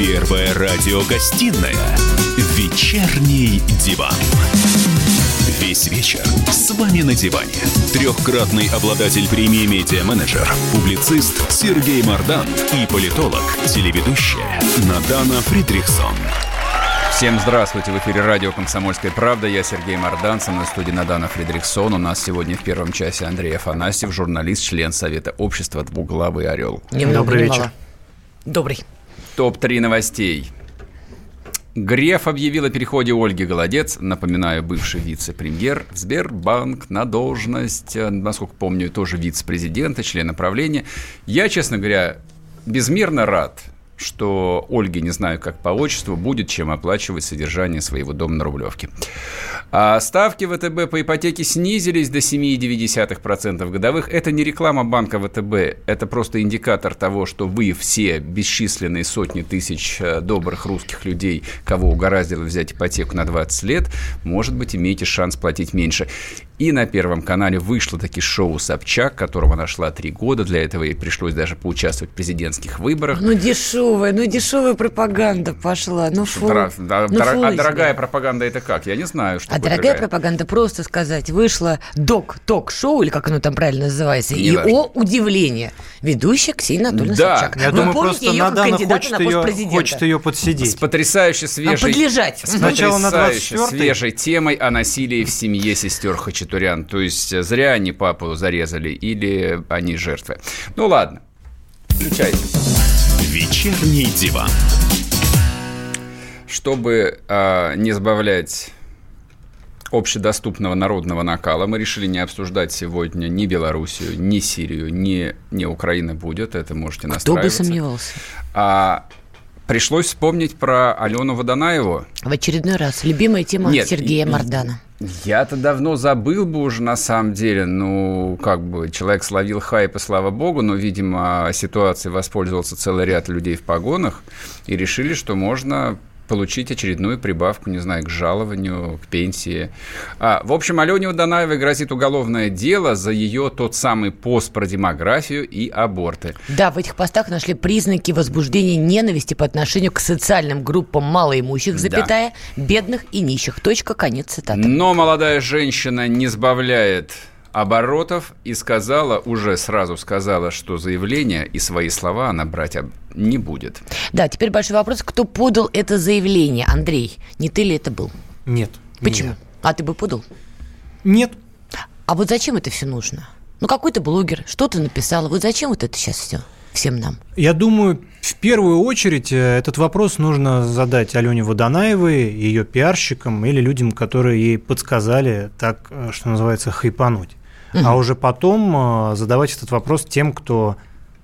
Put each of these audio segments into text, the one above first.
Первая радиогостинная «Вечерний диван». Весь вечер с вами на диване. Трехкратный обладатель премии «Медиа-менеджер», публицист Сергей Мардан и политолог, телеведущая Надана Фридрихсон. Всем здравствуйте. В эфире радио «Комсомольская правда». Я Сергей Мордан, со мной в студии Надана Фредериксон. У нас сегодня в первом часе Андрей Афанасьев, журналист, член Совета общества «Двуглавый орел». Немного Добрый вечер. Добрый. Топ-3 новостей. Греф объявил о переходе Ольги Голодец, напоминаю, бывший вице-премьер, в Сбербанк на должность, э, насколько помню, тоже вице-президента, члена правления. Я, честно говоря, безмерно рад, что Ольге, не знаю как по отчеству, будет чем оплачивать содержание своего дома на Рублевке. А ставки ВТБ по ипотеке снизились до 7,2% годовых. Это не реклама банка ВТБ, это просто индикатор того, что вы все бесчисленные сотни тысяч э, добрых русских людей, кого угораздило взять ипотеку на 20 лет, может быть, имеете шанс платить меньше. И на Первом канале вышло таки шоу «Собчак», которого нашла три года. Для этого ей пришлось даже поучаствовать в президентских выборах. Ну дешевая, ну дешевая пропаганда пошла. Ну фу. Дора- да, Ну, дора- фу а дорогая пропаганда это как? Я не знаю, что А такое дорогая пропаганда, просто сказать, вышло док-ток-шоу, или как оно там правильно называется, и Неважно. о удивление. Ведущая Ксения Анатольевна Да, Собчак. Я Вы думаю, помните просто ее как Надана кандидата хочет на пост ее, президента? хочет ее С подсидеть. потрясающе свежей... подлежать. С Сначала на потрясающе 24-й. свежей темой о насилии в семье сестер Хачатурян. То есть э, зря они папу зарезали или они жертвы. Ну ладно, включайте. «Вечерний диван». Чтобы э, не сбавлять общедоступного народного накала, мы решили не обсуждать сегодня ни Белоруссию, ни Сирию, ни, ни Украина будет. Это можете Кто бы настраиваться. сомневался. А пришлось вспомнить про Алену Водонаеву. В очередной раз. Любимая тема Нет, Сергея Мардана. Я-то давно забыл бы уже на самом деле, ну, как бы человек словил хайп, и слава богу, но, видимо, ситуацией воспользовался целый ряд людей в погонах и решили, что можно получить очередную прибавку, не знаю, к жалованию, к пенсии. А, в общем, Алене Водонаевой грозит уголовное дело за ее тот самый пост про демографию и аборты. Да, в этих постах нашли признаки возбуждения ненависти по отношению к социальным группам малоимущих, Да. запятая, бедных и нищих. Точка, конец цитаты. Но молодая женщина не сбавляет оборотов и сказала, уже сразу сказала, что заявление и свои слова она брать не будет. Да, теперь большой вопрос, кто подал это заявление? Андрей, не ты ли это был? Нет. Почему? Нет. А ты бы подал? Нет. А вот зачем это все нужно? Ну, какой-то блогер что-то написал. Вот зачем вот это сейчас все всем нам? Я думаю, в первую очередь э, этот вопрос нужно задать Алене Водонаевой, ее пиарщикам или людям, которые ей подсказали так, э, что называется, хайпануть. А уже потом э, задавать этот вопрос тем, кто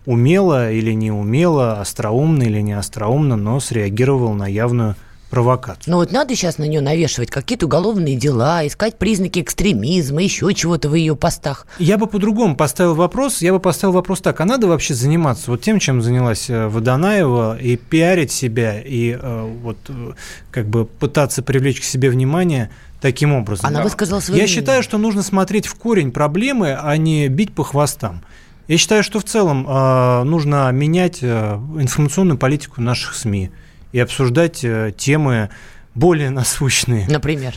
умело или не умело, остроумно или не остроумно, но среагировал на явную провокацию. Ну вот надо сейчас на нее навешивать какие-то уголовные дела, искать признаки экстремизма, еще чего-то в ее постах. Я бы по-другому поставил вопрос. Я бы поставил вопрос так: а надо вообще заниматься вот тем, чем занялась э, Водонаева, и пиарить себя, и э, вот э, как бы пытаться привлечь к себе внимание таким образом? Она высказала свое Я мнение. считаю, что нужно смотреть в корень проблемы, а не бить по хвостам. Я считаю, что в целом э, нужно менять э, информационную политику наших СМИ и обсуждать э, темы более насущные. Например.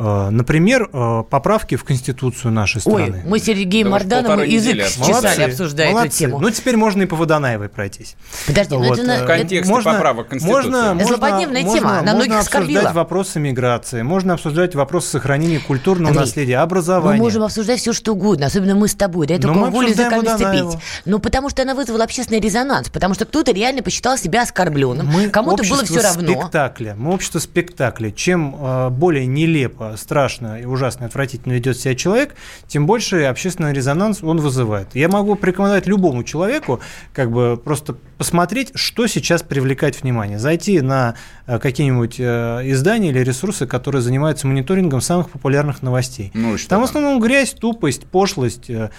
Э, Например, э, поправки в Конституцию нашей Ой, страны. мы с Сергеем Да Мардановым язык недели чесали, обсуждая молодцы. эту тему. Ну, теперь можно и по Водонаевой пройтись. Подожди, ну Вот, это... на- э, В это- контексте поправок Конституции. Можно, Это можно, злободневная можно- тема, она многих можно оскорбила. обсуждать вопросы миграции, можно обсуждать вопросы сохранения культурного Андрей, наследия, Мы образования. можем обсуждать все, что угодно, особенно мы с тобой. Да, мы волю Водонаеву. сцепить. Ну, потому что она вызвала общественный резонанс, потому что кто-то реально посчитал себя оскорбленным, Мы кому-то было общество все равно. спектакля. Мы общество спектакля. Чем э, более нелепо, страшно и ужасно, отвратительно ведет себя человек, тем больше общественный резонанс он вызывает. Я могу порекомендовать любому человеку как бы просто посмотреть, что сейчас привлекает внимание. Зайти на э, какие-нибудь э, издания или ресурсы, которые занимаются мониторингом самых популярных новостей. Ну что Там в основном грязь, тупость, пошлость, э,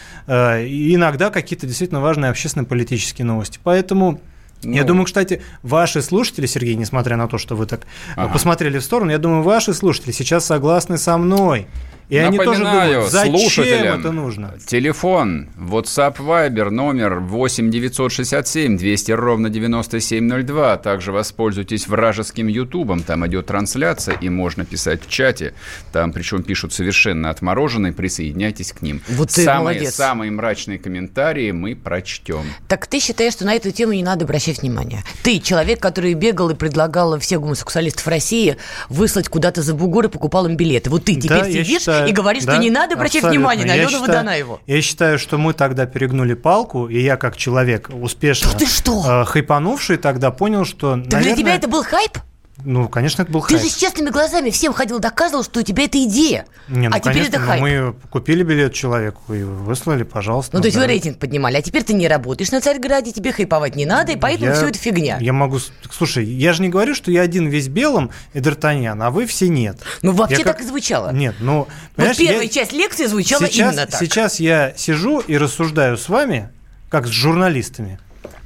и иногда какие-то действительно важные общественно-политические новости. Поэтому я Ну. думаю, кстати, ваши слушатели, Сергей, несмотря на то, что вы так Ага. посмотрели в сторону, я думаю, ваши слушатели сейчас согласны со мной. И они тоже Напоминаю думают, зачем слушателям, это нужно? Телефон, WhatsApp Viber, номер 8 967 200 ровно 9702. Также воспользуйтесь вражеским Ютубом, там идет трансляция, и можно писать в чате. Там, причем, пишут совершенно отмороженные, присоединяйтесь к ним. Вот ты самые, молодец. самые мрачные комментарии мы прочтем. Так ты считаешь, что на эту тему не надо обращать внимание? Ты человек, который бегал и предлагал всех гомосексуалистов России выслать куда-то за бугор и покупал им билеты. Вот ты теперь Да, я сидишь считаю, и говоришь, да, что не надо обращать абсолютно. внимание на Алену считаю- Водонаеву. Я считаю, что мы тогда перегнули палку, и я как человек успешно Да ты что? э, хайпанувший тогда понял, что, Так для наверное, тебя это был хайп? Ну, конечно, это был Ты хайп. же с честными глазами всем ходил, доказывал, что у тебя это идея. Не, ну, а теперь это ну, хайп. мы купили билет человеку и выслали, пожалуйста. Ну, то есть вы рейтинг поднимали, а теперь ты не работаешь на Царьграде, тебе хайповать не надо, и поэтому Я- все это фигня. Я могу... Слушай, я же не говорю, что я один весь белым и Д'Артаньян, а вы все нет. Ну, вообще Я как- так и звучало. Нет, ну... Вот понимаешь, первая я- часть лекции звучала сейчас, именно так. Сейчас я сижу и рассуждаю с вами, как с журналистами,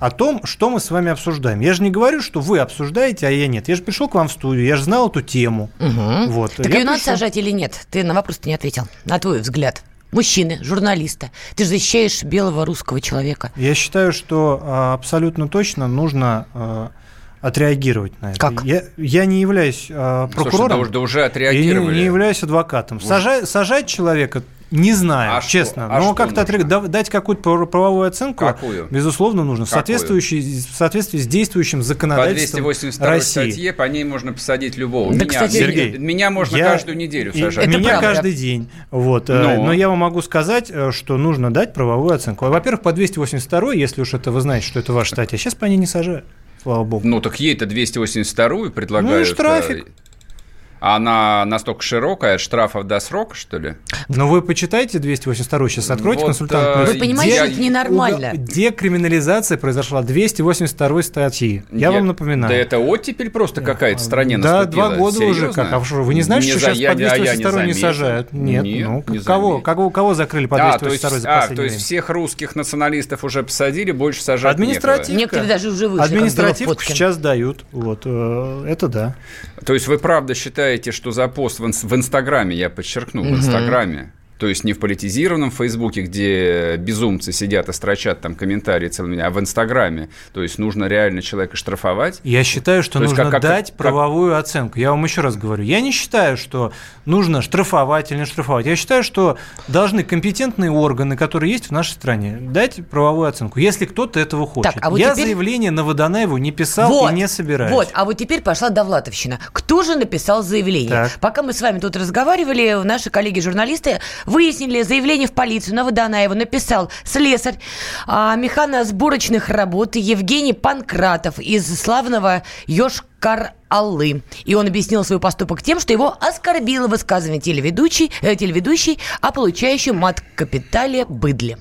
о том, что мы с вами обсуждаем. Я же не говорю, что вы обсуждаете, а я нет. Я же пришел к вам в студию, я же знал эту тему. Мгм. Вот. Так я ее надо сажать или нет? Ты на вопрос не ответил. На твой взгляд. Мужчины, журналиста. Ты же защищаешь белого русского человека. Я считаю, что а, абсолютно точно нужно а, отреагировать на это. Как? Я, я не являюсь а, Слушай, прокурором. да уж- да уже и не, отреагировали. не являюсь адвокатом. Сажать, сажать человека не знаю, А что? честно. А но что как-то дав- дать какую-то прав- правовую оценку, Какую? безусловно, нужно. Какую? в соответствии с действующим По законодательством 282 России. статье по ней можно посадить любого. Да, меня, кстати, Сергей, меня можно я- каждую неделю сажать. Это меня правда. каждый день. Вот. э, Ну. Но я вам могу сказать, э, что нужно дать правовую оценку. Во-первых, по 282, если уж это вы знаете, что это ваша статья, сейчас по ней не сажают. Слава богу. Ну, так ей-то 282 предлагают. Ну и штрафик. А она настолько широкая, от штрафов до срока, что ли? Но вы почитайте 282 сейчас откройте Вот, консультант. э. Вы понимаете, я- что это ненормально. Декриминализация произошла 282 статьи. Я, вам напоминаю. Да это оттепель просто какая-то стране Да, наступила. два года уже. Серьезно? Как? А что, вы не знаете, что за- сейчас я- по я- я 282 не, заметил. сажают? Нет. Нет, ну, не кого, кого, кого закрыли по А, то 282 есть, за а, то есть всех русских националистов уже посадили, больше сажать Административка. Некоторые даже уже вышли, Административку сейчас дают. Вот, э, это да. То есть вы правда считаете, что за пост в, инс- в Инстаграме, я подчеркну, в Инстаграме, то есть не в политизированном Фейсбуке, где безумцы сидят и строчат там комментарии целыми, а в Инстаграме. То есть нужно реально человека штрафовать. Я считаю, что То есть нужно как- как- дать как- правовую оценку. Я вам еще раз говорю. Я не считаю, что нужно штрафовать или не штрафовать. Я считаю, что должны компетентные органы, которые есть в нашей стране, дать правовую оценку, если кто-то этого хочет. Так, а вот Я теперь- заявление на Водонаеву не писал Вот, и не собираюсь. Вот, а вот теперь пошла Довлатовщина. Кто же написал заявление? Так. Пока мы с вами тут разговаривали, наши коллеги-журналисты выяснили заявление в полицию на Водонаева. Написал слесарь а, механосборочных работ Евгений Панкратов из славного Йошкар-Аллы. И он объяснил свой поступок тем, что его оскорбило высказывание телеведущей, э, телеведущей о получающем мат-капитале быдле.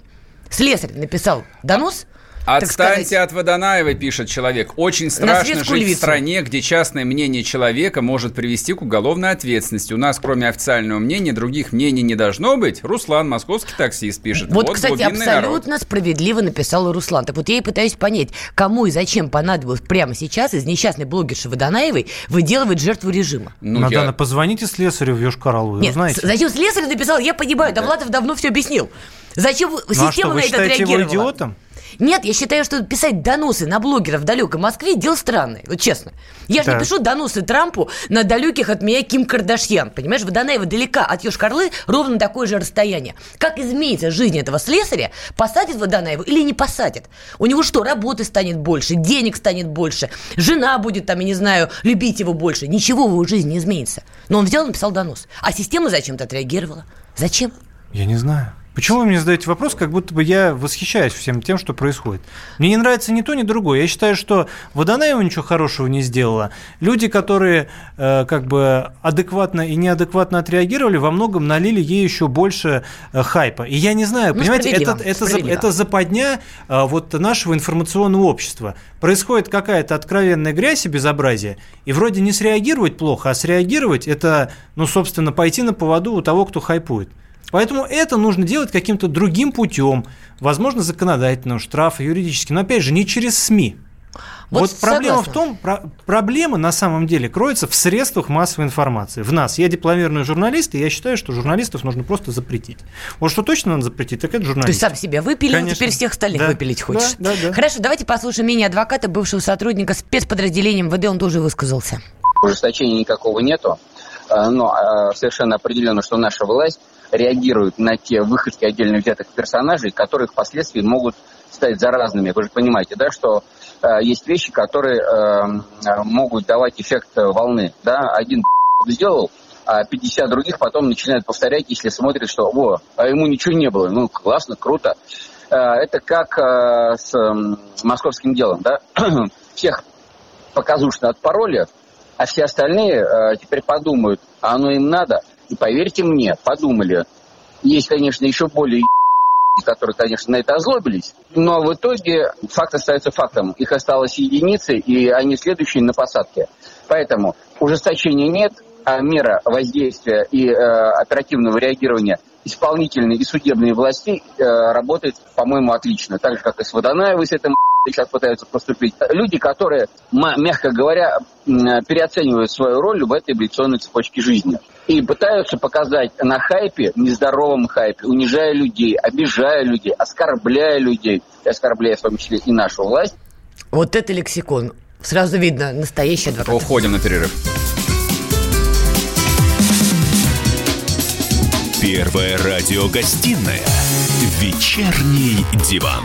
Слесарь написал донос, Отстаньте сказать, от Водонаева, пишет человек. Очень страшно жить в львицу. стране, где частное мнение человека может привести к уголовной ответственности. У нас, кроме официального мнения, других мнений не должно быть. Руслан, московский таксист, пишет. Вот, кстати, глубинный народ. абсолютно справедливо написал Руслан. Так вот я и пытаюсь понять, кому и зачем понадобилось прямо сейчас из несчастной блогерши Водонаевой выделывать жертву режима. Ну, Надо я- позвоните слесарю в Йошкар-Олу, Нет, знаете. зачем слесарь написал, я понимаю, Довлатов давно все объяснил. Зачем Ну, а система что, вы на это считаете его отреагировала? идиотом? Нет, я считаю, что писать доносы на блогеров в далекой Москве – дело странное, вот честно. Я же не Так. пишу доносы Трампу на далеких от меня Ким Кардашьян. Понимаешь, Водонаева далека от Йошкар-Олы ровно такое же расстояние. Как изменится жизнь этого слесаря, посадит Водонаева или не посадит? У него что, работы станет больше, денег станет больше, жена будет там, я не знаю, любить его больше. Ничего в его жизни не изменится. Но он взял и написал донос. А система зачем-то отреагировала. Зачем? Я не знаю. Почему вы мне задаете вопрос, как будто бы я восхищаюсь всем тем, что происходит? Мне не нравится ни то, ни другое. Я считаю, что Водонаева ничего хорошего не сделала. Люди, которые э, как бы адекватно и неадекватно отреагировали, во многом налили ей еще больше э, хайпа. И я не знаю, Ну, понимаете, это, это, за- это западня э, вот нашего информационного общества. Происходит какая-то откровенная грязь и безобразие, и вроде не среагировать плохо, а среагировать это, ну, собственно, пойти на поводу у того, кто хайпует. Поэтому это нужно делать каким-то другим путем, возможно, законодательным, штраф, юридически, но опять же не через СМИ. Вот Вот, проблема в согласна. том, про- проблема на самом деле кроется в средствах массовой информации. В нас. Я дипломированный журналист, и я считаю, что журналистов нужно просто запретить. Вот что точно надо запретить, так это Ты журналистов. сам себя выпилил, Конечно. теперь всех остальных Да. выпилить хочешь. Да, да, да. Хорошо, давайте послушаем мнение адвоката, бывшего сотрудника спецподразделения МВД, он тоже высказался. ужесточения никакого нету, но э, совершенно определенно, что наша власть реагирует на те выходки отдельно взятых персонажей, которые впоследствии могут стать заразными. Вы же понимаете, да, что э, есть вещи, которые э, э, могут давать эффект э, волны. Да? Один сделал, а 50 других потом начинают повторять, если смотрят, что «О, а ему ничего не было». Ну, классно, круто. Э, Это как э, с м, московским делом, да? Всех показушно отпороли, а все остальные э, теперь подумают, а оно им надо. И поверьте мне, подумали. Есть, конечно, еще более которые, конечно, на это озлобились, но в итоге факт остается фактом. Их осталось единицы, и они следующие на посадке. Поэтому ужесточения нет, а мера воздействия и э, оперативного реагирования исполнительной и судебной власти э, работает, по-моему, отлично. Так же, как и с Водонаевой с этим сейчас пытаются поступить. Люди, которые, мягко говоря, переоценивают свою роль в этой эволюционной цепочке жизни. И пытаются показать на хайпе, нездоровом хайпе, унижая людей, обижая людей, оскорбляя людей, и оскорбляя в том числе и нашу власть, Вот это лексикон. Сразу видно, настоящий адвокат. Уходим на перерыв. Первая радиогостинная «Вечерний диван».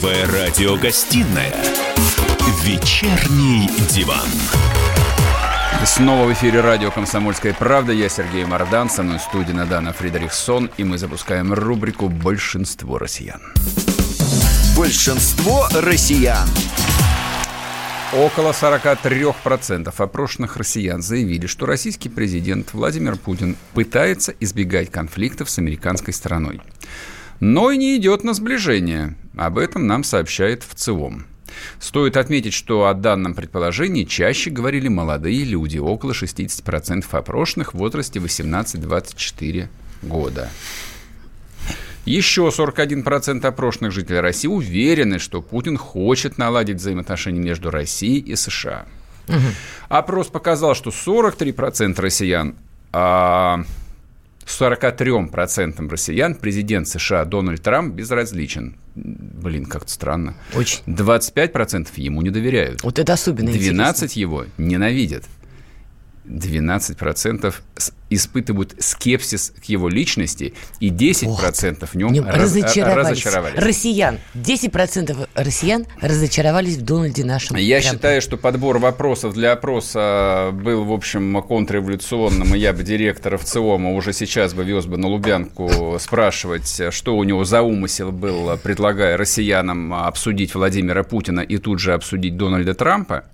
Первая радиогостинная «Вечерний диван». Снова в эфире радио «Комсомольская правда». Я Сергей Мордан, со мной в студии Надана Фридрихсон. И мы запускаем рубрику «Большинство россиян». Большинство россиян. Около 43% опрошенных россиян заявили, что российский президент Владимир Путин пытается избегать конфликтов с американской стороной. Но и не идет на сближение. Об этом нам сообщает ВЦИОМ. Стоит отметить, что о данном предположении чаще говорили молодые люди, около 60% опрошенных в возрасте 18-24 года. Еще 41% опрошенных жителей России уверены, что Путин хочет наладить взаимоотношения между Россией и США. Опрос показал, что 43% россиян, а 43% россиян президент США Дональд Трамп безразличен. Блин, как-то странно. Очень. 25% ему не доверяют. Вот это особенно 12 его ненавидят. 12% с- испытывают скепсис к его личности, и 10% в нем раз- разочаровались. разочаровались. Россиян. 10% россиян разочаровались в Дональде нашем. Я Трампе. считаю, что подбор вопросов для опроса был, в общем, контрреволюционным, и я бы директора ВЦИОМа уже сейчас бы вез бы на Лубянку спрашивать, что у него за умысел был, предлагая россиянам обсудить Владимира Путина и тут же обсудить Дональда Трампа.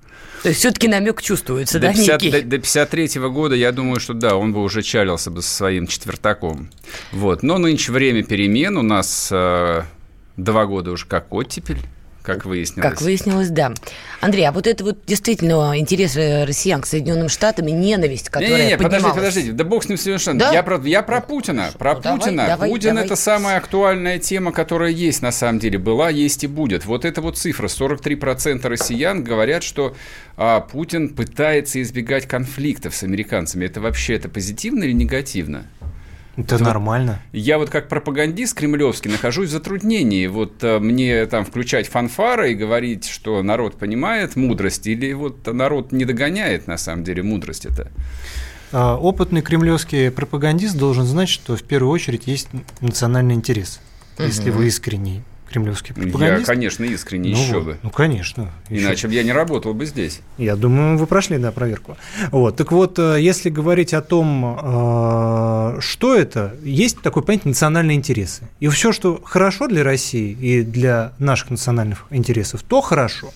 То есть все-таки намек чувствуется, До, да, 50 некий? до, до 53 года, я думаю, что да, он бы уже чалился бы со своим четвертаком. Вот. Но нынче время перемен. У нас э, два года уже как оттепель, как выяснилось. Как выяснилось, да. Андрей, а вот это вот действительно интерес россиян к Соединенным Штатам и ненависть, которая Не-не-не, подождите, подождите, да бог с ним совершенно. Да? Я, про, я про Путина, про Ну, давай, Путина. давай, Путин давай. это самая актуальная тема, которая есть на самом деле, была, есть и будет. Вот эта вот цифра, 43% россиян говорят, что а, Путин пытается избегать конфликтов с американцами. Это вообще это позитивно или негативно? Это нормально. Я вот как пропагандист кремлевский нахожусь в затруднении. Вот э, мне там включать фанфары и говорить, что народ понимает мудрость, или вот народ не догоняет на самом деле мудрость это. А, Опытный кремлевский пропагандист должен знать, что в первую очередь есть национальный интерес. Если вы искренний кремлевский Я, пропагандист. конечно, искренне ну, еще вот, бы. ну, конечно. еще Иначе бы я не работал бы здесь. Я думаю, вы прошли, да, проверку. Вот. Так вот, э, если говорить о том, э, что это, есть такой понятие национальные интересы. И все, что хорошо для России и для наших национальных интересов, то хорошо.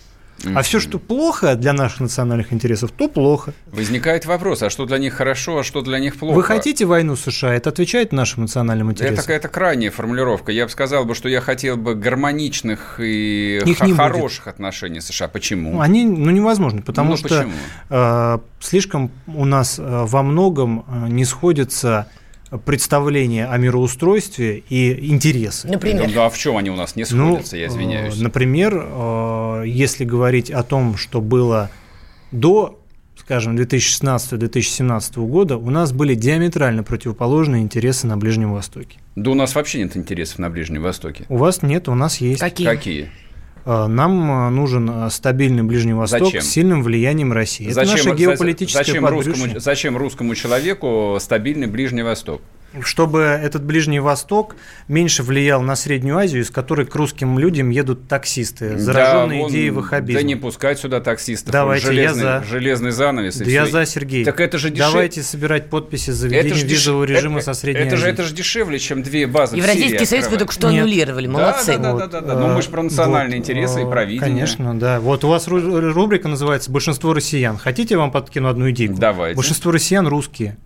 А все, что плохо для наших национальных интересов, то плохо. Возникает вопрос, а что для них хорошо, а что для них плохо? Вы хотите войну США? Это отвечает нашим национальным интересам? Это какая-то крайняя формулировка. Я бы сказал, бы, что я хотел бы гармоничных и Их х- не будет. хороших отношений с США. Почему? Ну, Они, ну, невозможно, потому Ну, что почему? э, слишком у нас э, во многом э, не сходятся представления о мироустройстве и интересы. Например. Ну, а в чем они у нас не Ну, сходятся, я извиняюсь? э, Например, э, если говорить о том, что было до, скажем, 2016-2017 года, у нас были диаметрально противоположные интересы на Ближнем Востоке. Да у нас вообще нет интересов на Ближнем Востоке. У вас нет, у нас есть. Какие? Какие? Э, Нам э, нужен э, стабильный Ближний Восток Зачем? с сильным влиянием России. Это наша геополитическая зачем, русскому, зачем русскому человеку стабильный Ближний Восток? Чтобы этот Ближний Восток меньше влиял на Среднюю Азию, из которой к русским людям едут таксисты, зараженные Да, вон- идеей ваххабизма. Да не пускать сюда таксистов. Давайте, Вон я железный, за. железный занавес. Да я за, Сергей. Так это же дешев- Давайте собирать подписи за Это введение же деш- визового режима это- со Средней это же, Азии. это же дешевле, чем две базы в Евразийский союз вы только что Нет. аннулировали. Да, Молодцы. да, да, Вот, да, да, да. Ну, мы же про национальные вот, интересы и про видение. Конечно, да. Вот у вас ру- рубрика называется «Большинство россиян». Хотите, я вам подкину одну идею? Давайте. Большинство россиян русские.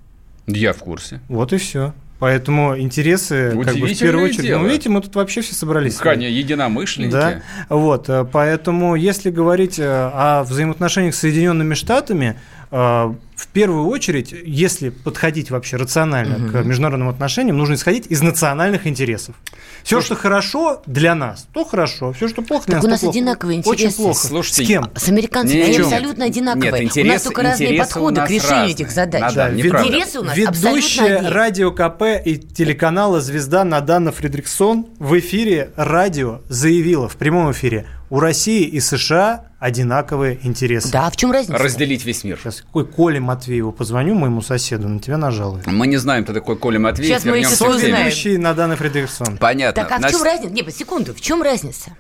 Я в курсе. Вот и все. Поэтому интересы, как бы, в первую очередь... дело. Ну, видите, мы тут вообще все собрались. Конечно, единомышленники. Да, вот, э, поэтому если говорить э, о взаимоотношениях с Соединенными Штатами, э, в первую очередь, если подходить вообще рационально к международным отношениям, нужно исходить из национальных интересов. Все, что хорошо для нас, то хорошо. Все, что плохо для нас, у нас плохо. одинаковые Очень интересы. плохо. Слушайте, С кем? С американцами они абсолютно одинаковые. нет, у интерес- нас только разные у подходы к решению этих разные. задач. Да, Да. Интересы у нас абсолютно Ведущая радио КП и телеканала «Звезда» Надана Фридриксон в эфире радио заявила в прямом эфире, у России и США одинаковые интересы. Да, а в чем разница? Разделить весь мир. Сейчас какой Коле Матвееву позвоню, моему соседу, на тебя нажалует. Мы не знаем, кто такой Коля Матвеев. Сейчас мы еще узнаем. Ведущий Надана Фридриксон. Понятно. Так, а в чем разница? Не, секунду, в чем разница?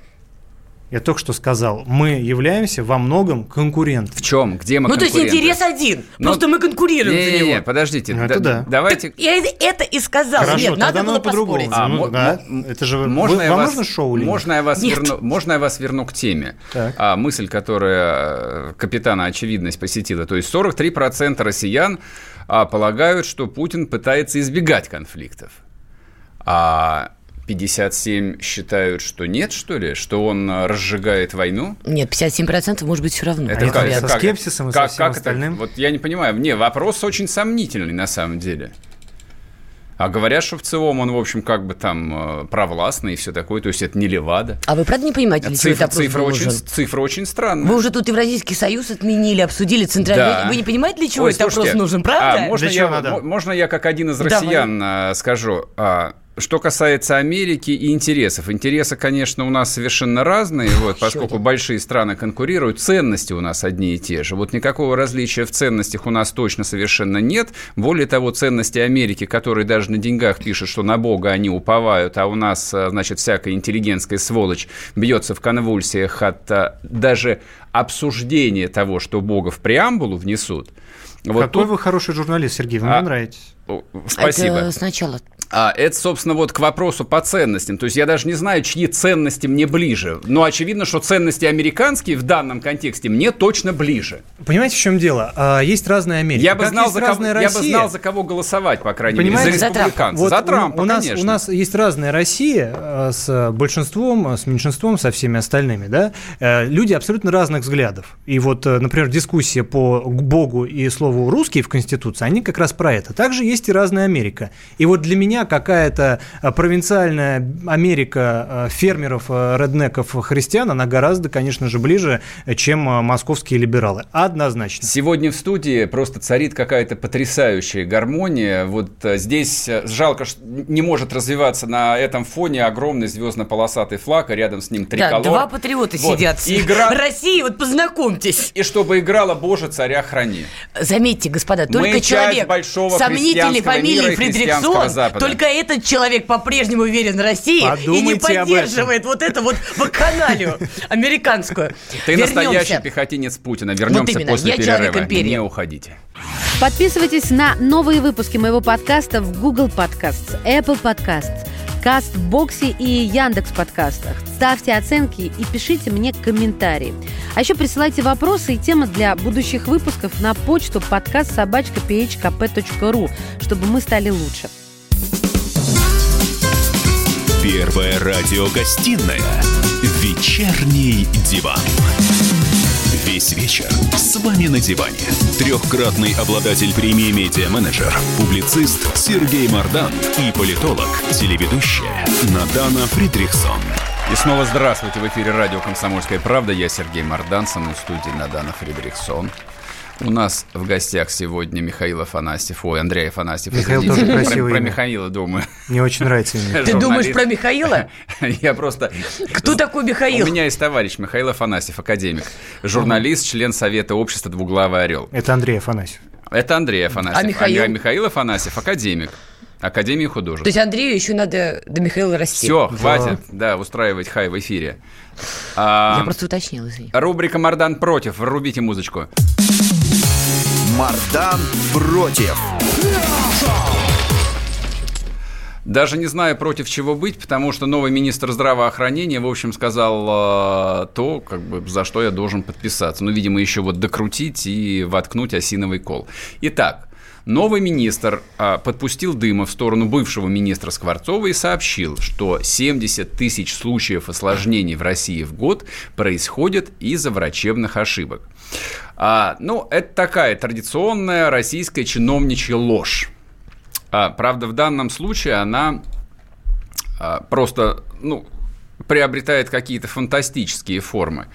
Я только что сказал, мы являемся во многом конкурентом. В чем? Где мы ну, то есть интерес один. Ну, Просто мы конкурируем за Не-не-не, него. подождите. Ну, это да. Давайте... Я это и сказал. Хорошо, Нет, тогда надо было по-другому. поспорить. А, Ну, да, это же вы- можно вы- я вам вас, нужно шоу или можно я вас Нет. верну, можно я вас верну к теме? Так. А, мысль, которая э, капитана очевидность посетила, то есть 43% россиян а, полагают, что Путин пытается избегать конфликтов, а 57 считают, что нет, что ли, что он а, разжигает войну. Нет, 57% может быть все равно. Это это как, со это как- скепсисом и со как- всем как это? остальным? Вот я не понимаю. Не, вопрос очень сомнительный на самом деле. А говорят, что в целом он, в общем, как бы там э, провластный и все такое, то есть это не Левада. А вы правда не понимаете, для чего Цифра, этот опрос цифра, очень, нужен? цифра очень странная. Вы уже тут Евразийский союз отменили, обсудили центральный. Да. Вы не понимаете, для чего Ой, этот слушайте, опрос нужен, правда? а, можно, Для я, чего надо? мо- можно я как один из Давай. россиян а, скажу? А, что касается Америки и интересов. Интересы, конечно, у нас совершенно разные, вот, поскольку большие страны конкурируют. Ценности у нас одни и те же. Вот никакого различия в ценностях у нас точно совершенно нет. Более того, ценности Америки, которые даже на деньгах пишут, что на Бога они уповают, а у нас, а, значит, всякая интеллигентская сволочь бьется в конвульсиях от а, даже обсуждения того, что Бога в преамбулу внесут. Вот Какой тут- вы хороший журналист, Сергей, вы А, мне нравитесь. Спасибо. Это сначала. А, это, собственно, вот к вопросу по ценностям. То есть я даже не знаю, чьи ценности мне ближе. Но очевидно, что ценности американские в данном контексте мне точно ближе. Понимаете, в чем дело? А, Есть разная Америка. Я бы, Как знал, за кого, разная я бы Россия. знал, за кого голосовать, по крайней мере. Понимаете? За За республиканцев. Вот за у- Трампа, у, нас, конечно. у нас есть разная Россия э, с большинством, э, с меньшинством, со всеми остальными, да? Э, Люди абсолютно разных взглядов. И вот, э, например, дискуссия по Богу и слову «русский» в Конституции, они как раз про это. Также есть и разная Америка. И вот для меня какая-то э, провинциальная Америка э, фермеров, э, реднеков, христиан, она гораздо, конечно же, ближе, чем московские либералы. Однозначно. Сегодня в студии просто царит какая-то потрясающая гармония. Вот здесь жалко, что не может развиваться на этом фоне огромный звездно-полосатый флаг, а рядом с ним Да, триколор. два патриота Вот. сидят. И игра- России, вот познакомьтесь. И чтобы играла «Боже, царя храни». Заметьте, господа, Мы только часть человек большого сомнительной фамилии Фридрихсон, Запада. Только этот человек по-прежнему верен России и не Подумайте поддерживает вот это вот вакханалию американскую. Ты Вернемся. настоящий пехотинец Путина. Вернемся именно, после я перерыва. Не уходите. Подписывайтесь на новые выпуски моего подкаста в Google Podcasts, Apple Podcasts, Кастбоксе и Яндекс Подкастах. Ставьте оценки и пишите мне комментарии. А еще присылайте вопросы и темы для будущих выпусков на почту подкаст собачка чтобы мы стали лучше. Первая радиогостинная «Вечерний диван». Весь вечер с вами на диване. Трехкратный обладатель премии «Медиа-менеджер», публицист Сергей Мардан и политолог, телеведущая Надана Фридрихсон. И снова здравствуйте. В эфире радио «Комсомольская правда». Я Сергей Мордан, со мной в студии Надана Фридрихсон. У нас в гостях сегодня Михаил Афанасьев. Ой, Андрей Афанасьев. Михаил извините. тоже Про- красивое Про имя. Михаила думаю. Мне очень нравится имя. Ты думаешь про Михаила? Я просто... Кто такой Михаил? У меня есть товарищ Михаил Афанасьев, академик. Журналист, член Совета общества «Двуглавый орел». Это Андрей Афанасьев. Это Андрей Афанасьев. А Михаил? Михаил Афанасьев, академик. Академии художеств. То есть Андрею еще надо до Михаила расти. Все, хватит, да, устраивать хай в эфире. А, Я просто уточнил, извини. Рубрика «Мардан против». Врубите музычку. Мардан против. Даже не знаю, против чего быть, потому что новый министр здравоохранения, в общем, сказал э, то, как бы, за что я должен подписаться. Ну, видимо, еще вот докрутить и воткнуть осиновый кол. Итак, новый министр э, подпустил дыма в сторону бывшего министра Скворцова и сообщил, что 70 тысяч случаев осложнений в России в год происходят из-за врачебных ошибок. А, ну, это такая традиционная российская чиновничья ложь. А, правда, в данном случае она а, просто, ну, приобретает какие-то фантастические формы.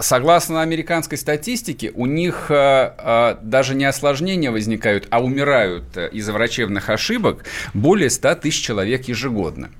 Согласно американской статистике, у них а, а, даже не осложнения возникают, а умирают а, из-за врачебных ошибок более 100 тысяч человек ежегодно.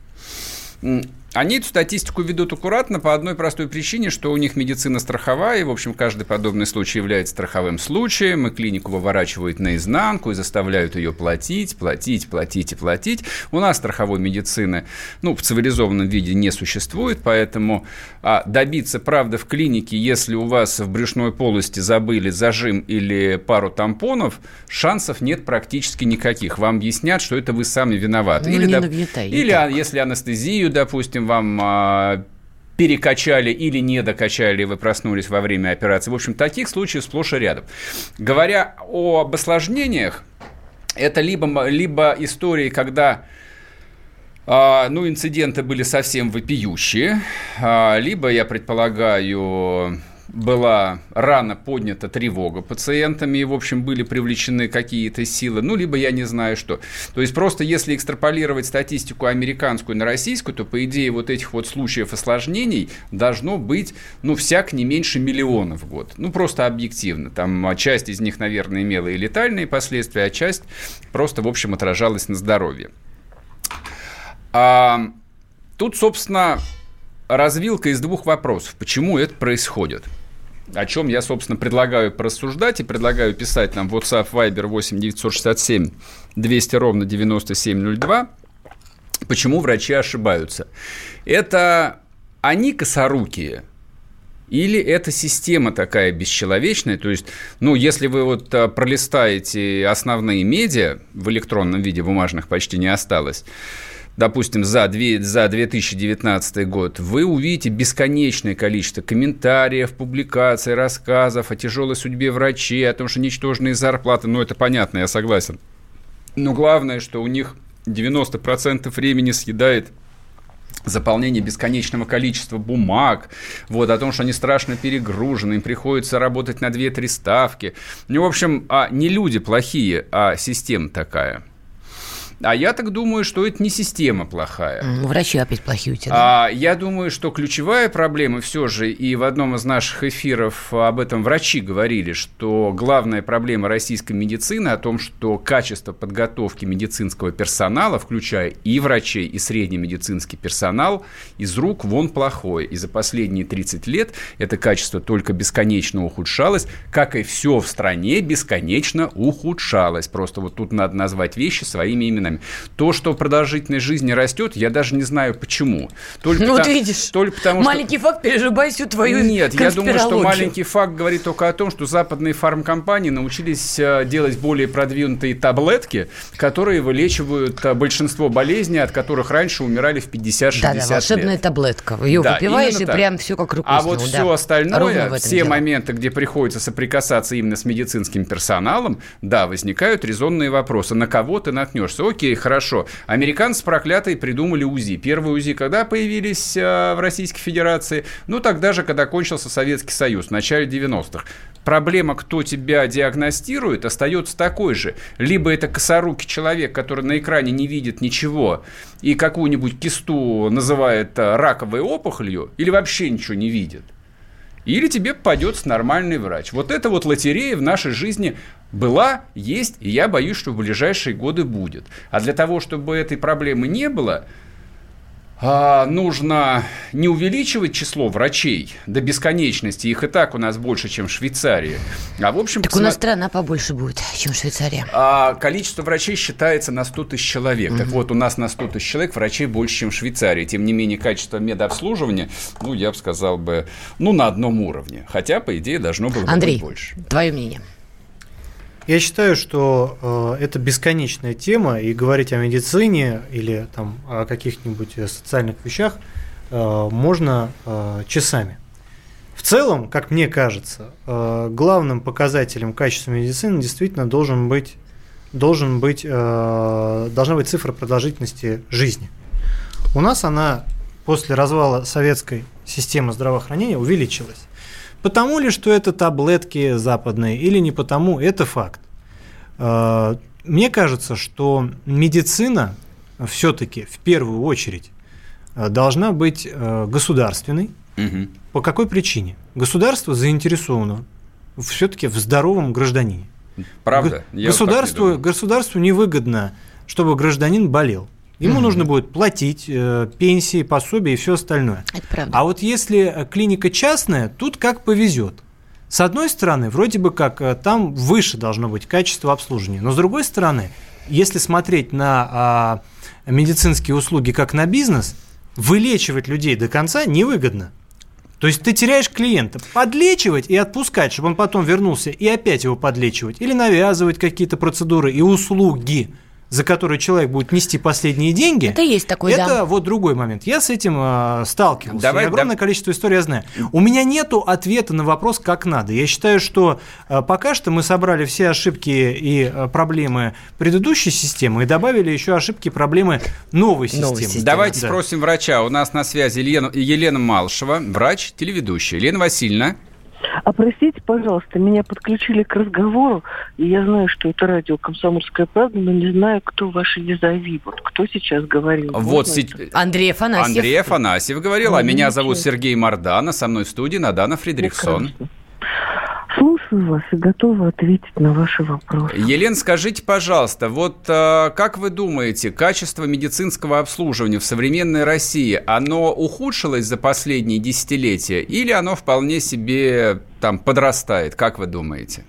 Они эту статистику ведут аккуратно по одной простой причине, что у них медицина страховая, и, в общем, каждый подобный случай является страховым случаем, и клинику выворачивают наизнанку и заставляют ее платить, платить, платить и платить. У нас страховой медицины, ну, в цивилизованном виде не существует, поэтому а, добиться правды в клинике, если у вас в брюшной полости забыли зажим или пару тампонов, шансов нет практически никаких. Вам объяснят, что это вы сами виноваты. Ну, или, не доп- нагнетай, или а, если анестезию, допустим, вам а, перекачали или не докачали, вы проснулись во время операции. В общем, таких случаев сплошь и рядом. Говоря об осложнениях, это либо, либо истории, когда а, ну, инциденты были совсем вопиющие, а, либо, я предполагаю, была рано поднята тревога пациентами, и, в общем, были привлечены какие-то силы, ну, либо я не знаю что. То есть, просто если экстраполировать статистику американскую на российскую, то, по идее, вот этих вот случаев осложнений должно быть, ну, всяк не меньше миллиона в год. Ну, просто объективно. Там а, часть из них, наверное, имела и летальные последствия, а часть просто, в общем, отражалась на здоровье. А, тут, собственно, развилка из двух вопросов. Почему это происходит? О чем я, собственно, предлагаю порассуждать и предлагаю писать нам WhatsApp Viber 8 967 200 ровно 9702. Почему врачи ошибаются? Это они косорукие, или это система такая бесчеловечная, то есть, ну, если вы вот а, пролистаете основные медиа, в электронном виде бумажных почти не осталось, допустим, за, две- за 2019 год, вы увидите бесконечное количество комментариев, публикаций, рассказов о тяжелой судьбе врачей, о том, что ничтожные зарплаты, ну, это понятно, я согласен. Но главное, что у них 90% времени съедает заполнение бесконечного количества бумаг, вот, о том, что они страшно перегружены, им приходится работать на 2-3 ставки. Ну, в общем, а не люди плохие, а система такая. А я так думаю, что это не система плохая. Врачи опять плохие у тебя. Да? А, я думаю, что ключевая проблема все же, и в одном из наших эфиров об этом врачи говорили, что главная проблема российской медицины о том, что качество подготовки медицинского персонала, включая и врачей, и средний медицинский персонал, из рук вон плохое. И за последние 30 лет это качество только бесконечно ухудшалось, как и все в стране бесконечно ухудшалось. Просто вот тут надо назвать вещи своими именами нами. То, что продолжительность жизни растет, я даже не знаю почему. Только ну, потому, видишь, только потому, маленький что... факт переживай всю твою Нет, я думаю, что маленький факт говорит только о том, что западные фармкомпании научились э, делать более продвинутые таблетки, которые вылечивают э, большинство болезней, от которых раньше умирали в 50-60 да, да, волшебная лет. таблетка. Ее да, выпиваешь, и так. прям все как рукой А вот да. все остальное, все дело. моменты, где приходится соприкасаться именно с медицинским персоналом, да, возникают резонные вопросы. На кого ты наткнешься? Окей, хорошо. Американцы проклятые придумали УЗИ. Первые УЗИ когда появились э, в Российской Федерации? Ну, тогда же, когда кончился Советский Союз, в начале 90-х. Проблема, кто тебя диагностирует, остается такой же. Либо это косорукий человек, который на экране не видит ничего и какую-нибудь кисту называет э, раковой опухолью, или вообще ничего не видит или тебе попадется нормальный врач. Вот это вот лотерея в нашей жизни была, есть, и я боюсь, что в ближайшие годы будет. А для того, чтобы этой проблемы не было, а, нужно не увеличивать число врачей до бесконечности, их и так у нас больше, чем в Швейцарии. А в общем, так посмотри... у нас страна побольше будет, чем Швейцария. А, количество врачей считается на 100 тысяч человек. Угу. Так вот, у нас на 100 тысяч человек врачей больше, чем в Швейцарии. Тем не менее, качество медобслуживания, ну, я бы сказал бы, ну, на одном уровне. Хотя, по идее, должно было Андрей, быть больше. твое мнение? Я считаю, что э, это бесконечная тема, и говорить о медицине или там, о каких-нибудь социальных вещах э, можно э, часами. В целом, как мне кажется, э, главным показателем качества медицины действительно должен быть, должен быть, э, должна быть цифра продолжительности жизни. У нас она после развала советской системы здравоохранения увеличилась. Потому ли, что это таблетки западные, или не потому, это факт. Э, мне кажется, что медицина все-таки в первую очередь э, должна быть э, государственной. Угу. По какой причине? Государство заинтересовано все-таки в здоровом гражданине. Правда? Г- государству, не государству невыгодно, чтобы гражданин болел. Ему угу. нужно будет платить э, пенсии, пособия и все остальное. Это правда. А вот если э, клиника частная, тут как повезет. С одной стороны, вроде бы как э, там выше должно быть качество обслуживания, но с другой стороны, если смотреть на а, медицинские услуги как на бизнес, вылечивать людей до конца невыгодно. То есть ты теряешь клиента. Подлечивать и отпускать, чтобы он потом вернулся и опять его подлечивать. Или навязывать какие-то процедуры и услуги – за который человек будет нести последние деньги. Это есть такой, Это да. вот другой момент. Я с этим э, сталкивался. Давай, огромное да. количество историй я знаю. У меня нету ответа на вопрос, как надо. Я считаю, что э, пока что мы собрали все ошибки и э, проблемы предыдущей системы и добавили еще ошибки и проблемы новой системы. Новой системы. Давайте да. спросим врача. У нас на связи Елена, Елена Малышева, врач, телеведущая. Елена Васильевна. А простите, пожалуйста, меня подключили к разговору, и я знаю, что это радио «Комсомольская правда», но не знаю, кто ваши визави. Вот кто сейчас говорил. Вот си... Андрей Афанасьев. Андрей Афанасьев говорил, а меня зовут Сергей Мардана, со мной в студии Надана Фридрихсон. Прекрасно. Слушаю вас и готова ответить на ваши вопросы. Елена, скажите, пожалуйста, вот э, как вы думаете, качество медицинского обслуживания в современной России, оно ухудшилось за последние десятилетия или оно вполне себе там подрастает? Как вы думаете?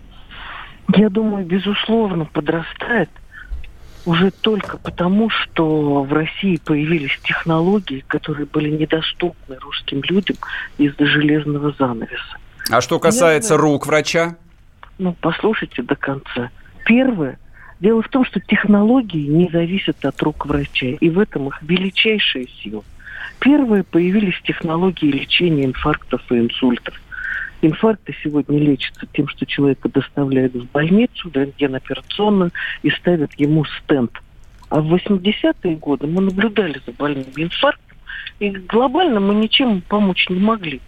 Я думаю, безусловно, подрастает уже только потому, что в России появились технологии, которые были недоступны русским людям из-за железного занавеса. А что касается Первое, рук врача? Ну, послушайте до конца. Первое. Дело в том, что технологии не зависят от рук врача, и в этом их величайшая сила. Первые появились технологии лечения инфарктов и инсультов. Инфаркты сегодня лечатся тем, что человека доставляют в больницу, рентген-операционную и ставят ему стенд. А в 80-е годы мы наблюдали за больным инфарктом, и глобально мы ничем помочь не могли.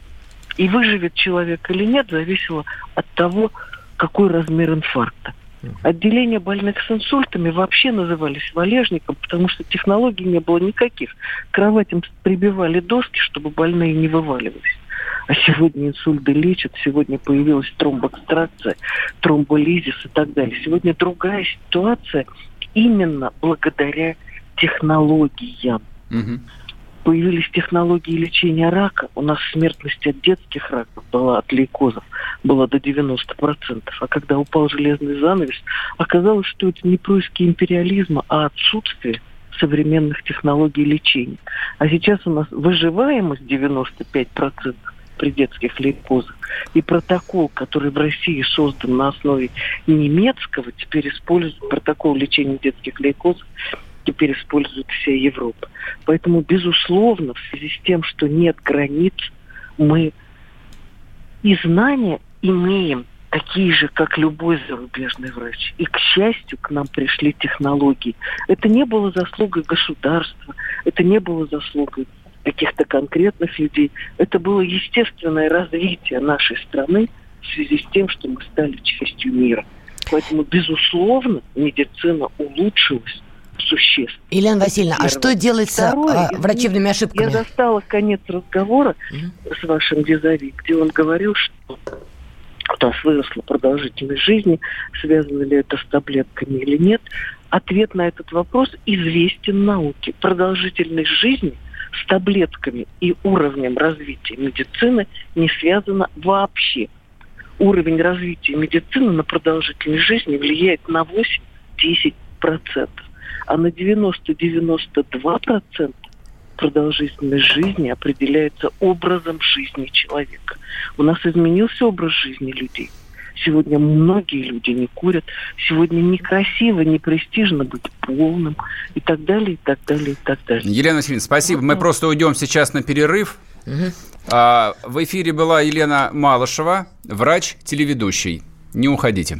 И выживет человек или нет, зависело от того, какой размер инфаркта. Отделения больных с инсультами вообще назывались валежником, потому что технологий не было никаких. К кроватям прибивали доски, чтобы больные не вываливались. А сегодня инсульты лечат, сегодня появилась тромбоэкстракция, тромболизис и так далее. Сегодня другая ситуация именно благодаря технологиям. Мгм. Появились технологии лечения рака. У нас смертность от детских раков была, от лейкозов, была до 90%. А когда упал железный занавес, оказалось, что это не происки империализма, а отсутствие современных технологий лечения. А сейчас у нас выживаемость 95% при детских лейкозах. И протокол, который в России создан на основе немецкого, теперь использует протокол лечения детских лейкозов, теперь использует вся Европа. Поэтому, безусловно, в связи с тем, что нет границ, мы и знания имеем такие же, как любой зарубежный врач. И, к счастью, к нам пришли технологии. Это не было заслугой государства, это не было заслугой каких-то конкретных людей. Это было естественное развитие нашей страны в связи с тем, что мы стали частью мира. Поэтому, безусловно, медицина улучшилась существенно. Елена Васильевна, а Первое. что делать с а, Второе, извините, врачебными ошибками? Я застала конец разговора с вашим визави, где он говорил, что у нас выросла продолжительность жизни, связано ли это с таблетками или нет. Ответ на этот вопрос известен науке. Продолжительность жизни с таблетками и уровнем развития медицины не связана вообще. Уровень развития медицины на продолжительность жизни влияет на 8-10%, а на 90-92% продолжительность жизни определяется образом жизни человека. У нас изменился образ жизни людей. Сегодня многие люди не курят. Сегодня некрасиво, не престижно быть полным и так далее, и так далее, и так далее. Елена Васильевна, спасибо. Мы просто уйдем сейчас на перерыв. А, в эфире была Елена Малышева, врач-телеведущий. Не уходите.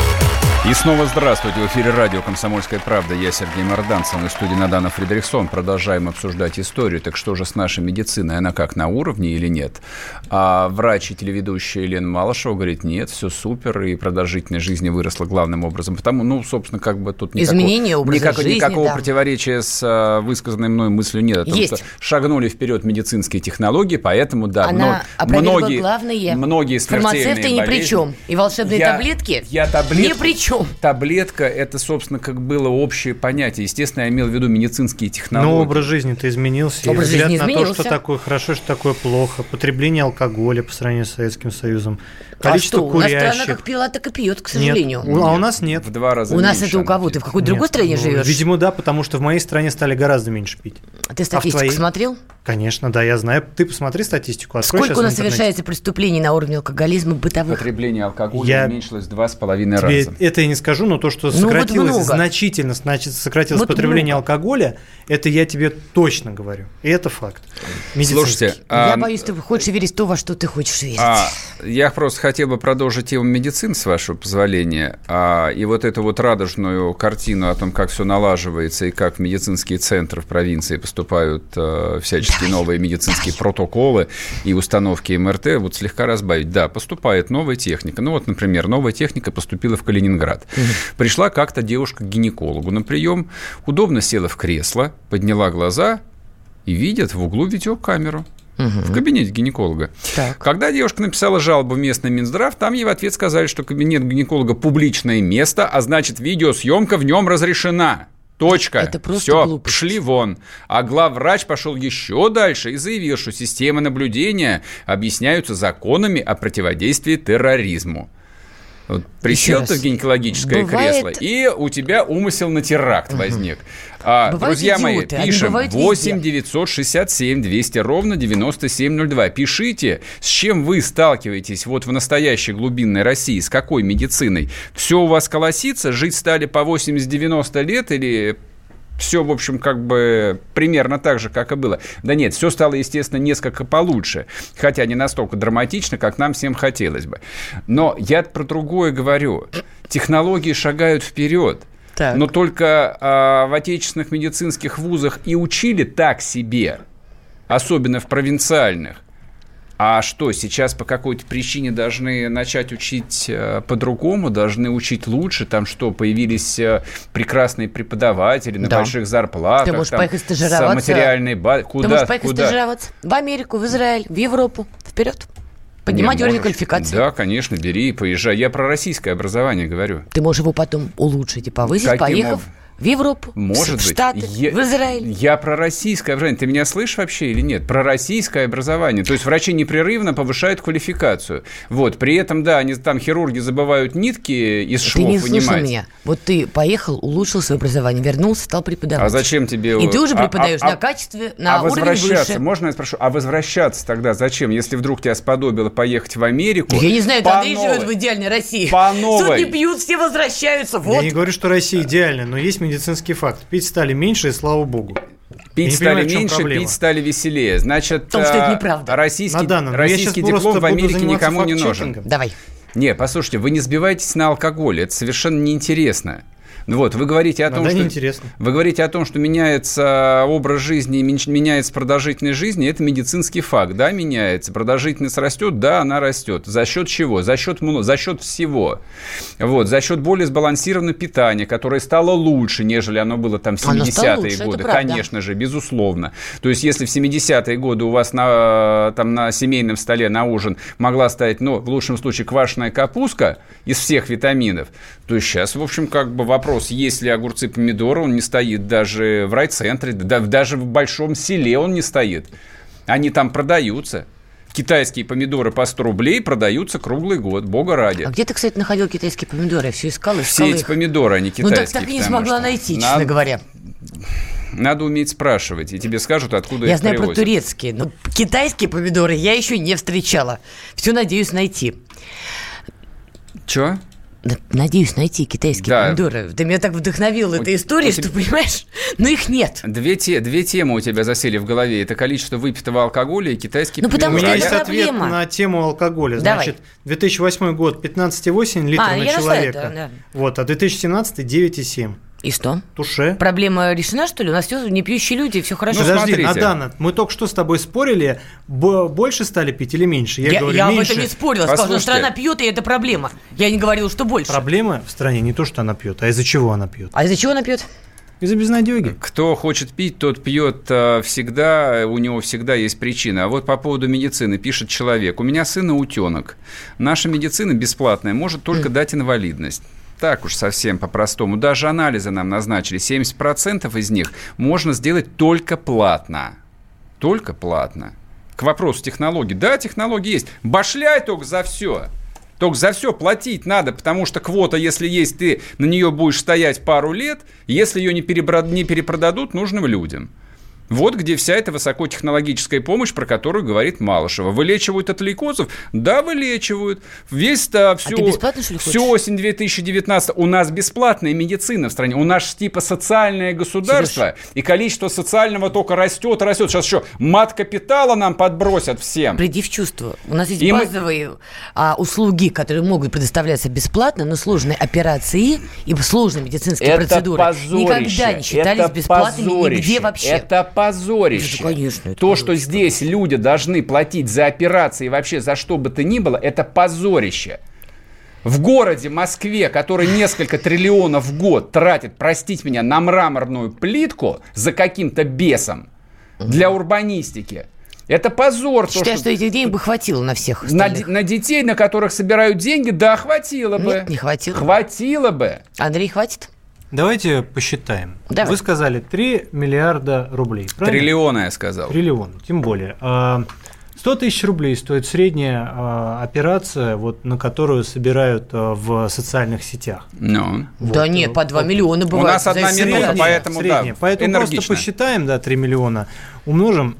И снова здравствуйте. В эфире радио «Комсомольская правда». Я Сергей Мордан, со мной в студии Надана Фредериксон. Продолжаем обсуждать историю. Так что же с нашей медициной? Она как, на уровне или нет? А врач и телеведущая Елена Малышева говорит, нет, все супер, и продолжительность жизни выросла главным образом. Потому, ну, собственно, как бы тут никакого, Изменение образа никакого, жизни, никакого да. противоречия с а, высказанной мной мыслью нет. О том, Есть. что шагнули вперед медицинские технологии, поэтому, да, Она мно- многие, главное. многие смертельные Фармацевты ни при чем. И волшебные Я- таблетки я таблетку- ни при чем. Таблетка – это, собственно, как было общее понятие. Естественно, я имел в виду медицинские технологии. Но образ жизни-то изменился. Образ и взгляд жизни на то, изменился. что такое хорошо, что такое плохо. Потребление алкоголя по сравнению с Советским Союзом. Количество а что, у нас курящих. страна как пила, так и пьет, к Нет. сожалению. У- А у нас нет. В два раза У нас меньше это у кого? Ты в какой-то другой Нет. стране Ну, живешь? Видимо, да, потому что в моей стране стали гораздо меньше пить. Ты статистику твоей? смотрел? Конечно, да, я знаю. Ты посмотри статистику. открой Сколько у нас совершается преступлений на уровне алкоголизма бытовых? Потребление алкоголя Я- уменьилось в два с половиной раза. это я не скажу, но то, что вот сократилось много. значительно, значит, сократилось Вот потребление много. алкоголя, это я тебе точно говорю. И это факт. Медицинский. Слушайте, Я а, боюсь, ты хочешь верить в то, во что ты хочешь верить. а, я просто хотел бы продолжить тему медицины, с вашего позволения. А, и вот эту вот радужную картину о том, как все налаживается и как в медицинские центры в провинции поступают э, всяческие новые медицинские протоколы и установки МРТ, вот слегка разбавить. Да, поступает новая техника. Ну вот, например, новая техника поступила в Калининград. Пришла как-то девушка к гинекологу на прием, удобно села в кресло, подняла глаза и видит в углу видеокамеру. В кабинете гинеколога. Так. Когда девушка написала жалобу в местный Минздрав, там ей в ответ сказали, что кабинет гинеколога публичное место, а значит, видеосъемка в нем разрешена. Точка. Это просто Все, глупость. шли вон. А главврач пошел еще дальше и заявил, что системы наблюдения объясняются законами о противодействии терроризму. Присел ты в гинекологическое Бывает- кресло, и у тебя умысел на теракт возник. А, Бывают друзья мои, идиоты, они пишем бывают 8 везде. 967 200 ровно 9702. Пишите, с чем вы сталкиваетесь вот в настоящей глубинной России, с какой медициной. Все у вас колосится, жить стали по 80-90 лет или все, в общем, как бы примерно так же, как и было. Да нет, все стало, естественно, несколько получше, хотя не настолько драматично, как нам всем хотелось бы. Но я про другое говорю. Технологии шагают вперед. Так. Но только а, в отечественных медицинских вузах и учили так себе, особенно в провинциальных. А что, сейчас по какой-то причине должны начать учить э, по-другому, должны учить лучше? Там что, появились э, прекрасные преподаватели на Да. больших зарплатах? Ты можешь там, поехать стажироваться. материальной базой. Куда? Ты можешь поехать Куда? стажироваться в Америку, в Израиль, в Европу. Вперед. Поднимать уровень квалификации. Да, конечно, бери и поезжай. Я про российское образование говорю. Ты можешь его потом улучшить и повысить, Каким поехав об- в Европу, Может в быть. Штаты, Я- в Израиль. Я про российское образование. Ты меня слышишь вообще или нет? Про российское образование. То есть врачи непрерывно повышают квалификацию. Вот. При этом, да, они там хирурги забывают нитки из Ты швов не слышал вынимать. меня. Вот ты поехал, улучшил свое образование, вернулся, стал преподавать. А зачем тебе... И ты уже а- преподаешь а- на качестве, на а уровень возвращаться, выше. можно я спрошу, а возвращаться тогда зачем, если вдруг тебя сподобило поехать в Америку? Я не знаю, Андрей новой? живет в идеальной России. По новой. Сотни пьют, все возвращаются. Я Вот. не говорю, что Россия идеальна, но есть медицинский факт. Пить стали меньше, и слава богу. Пить стали понимаю, меньше, проблема. пить стали веселее. Значит, Потому что это а, неправда. российский, данном. Российский диплом в Америке никому не нужен. Давай. Не, послушайте, вы не сбивайтесь на алкоголе, это совершенно неинтересно. Ну вот, вы говорите о том, что... неинтересно. Вы говорите о том, что меняется образ жизни меняется продолжительность жизни. Это медицинский факт. Да, меняется. Продолжительность растет, да, она растет. За счет чего? За счет, за счет всего. Вот, за счет более сбалансированного питания, которое стало лучше, нежели оно было там в Оно стало 70-е лучше, это годы. Конечно же, безусловно. То есть, если в 70-е годы у вас на, там, на семейном столе на ужин могла стоять, ну, в лучшем случае, квашеная капустка из всех витаминов, то сейчас, в общем, как бы вопрос, есть ли огурцы, помидоры, он не стоит даже в райцентре, да- даже в большом селе он не стоит. Они там продаются. Китайские помидоры по 100 рублей продаются круглый год, бога ради. А где ты, кстати, находил китайские помидоры? Я все искала, искала Все эти их. помидоры, они Ну китайские. так, так и не смогла что найти, честно надо- говоря. Надо уметь спрашивать, и тебе скажут, откуда Я их знаю про привозят. турецкие, но китайские помидоры я еще не встречала. Все надеюсь найти. Чё? Да, Надеюсь найти китайские Да. помидоры. Ты меня так вдохновил этой историей, у что, тебя- понимаешь, но их нет. Две, те, две темы у тебя засели в голове. Это количество выпитого алкоголя и китайские Ну, потому У помидоры. меня что есть ответ на тему алкоголя. Давай. Значит, 2008 год 15,8 литра А, на человека. это, да. Вот, а 2017 9,7. И что? Туше. Проблема решена, что ли? У нас все не пьющие люди, все хорошо. Ну, Подожди, смотрите. Надана, мы только что с тобой спорили, больше стали пить или меньше? я говорю, я об меньше. этом не спорила. Сказала, что Послушайте. страна пьет, и это проблема. Я не говорила, что больше. Проблема в стране не то, что она пьет, а из-за чего она пьет. А из-за чего она пьет? Из-за безнадеги. Кто хочет пить, тот пьет э, всегда, у него всегда есть причина. А вот по поводу медицины пишет человек. У меня сын утенок. Наша медицина бесплатная может только дать инвалидность. Так уж совсем по-простому. Даже анализы нам назначили. 70% из них можно сделать только платно. Только платно. К вопросу технологий. Да, технологии есть. Башляй только за все. Только за все платить надо, потому что квота, если есть, ты на нее будешь стоять пару лет, если ее не, перебра- не перепродадут нужным людям. Вот где вся эта высокотехнологическая помощь, про которую говорит Малышева. Вылечивают от лейкозов? Да, вылечивают. Весь, да, всю, А ты всю осень 2019 у нас бесплатная медицина в стране. У нас типа социальное государство, и количество социального только растет, растет. Сейчас еще мат капитала нам подбросят всем. Приди в чувство. У нас есть И мы- базовые а, услуги, которые могут предоставляться бесплатно, но сложные операции и сложные медицинские процедуры никогда не считались это бесплатными позорище, нигде вообще. Это позорище. Это, конечно, это То, что здесь люди должны платить за операции и вообще за что бы то ни было, это позорище. В городе Москве, который несколько триллионов в год тратит, простите меня, на мраморную плитку за каким-то бесом для урбанистики, это позор. то, Считаю, что этих денег бы хватило на всех на, остальных. де- на детей, на которых собирают деньги, да, хватило бы. Нет, не хватило. Хватило бы. Андрей, хватит? Давайте посчитаем. Давай. Вы сказали 3 миллиарда рублей. правильно? Триллиона, я сказал. Триллион, тем более. А, 100 тысяч рублей стоит средняя э, операция, вот, на которую собирают э, в социальных сетях. Ну. Вот. Да нет, по 2 миллиона У бывает. нас одна минута, средняя. поэтому Средняя. да, Поэтому энергично. просто посчитаем, да, 3 миллиона, умножим,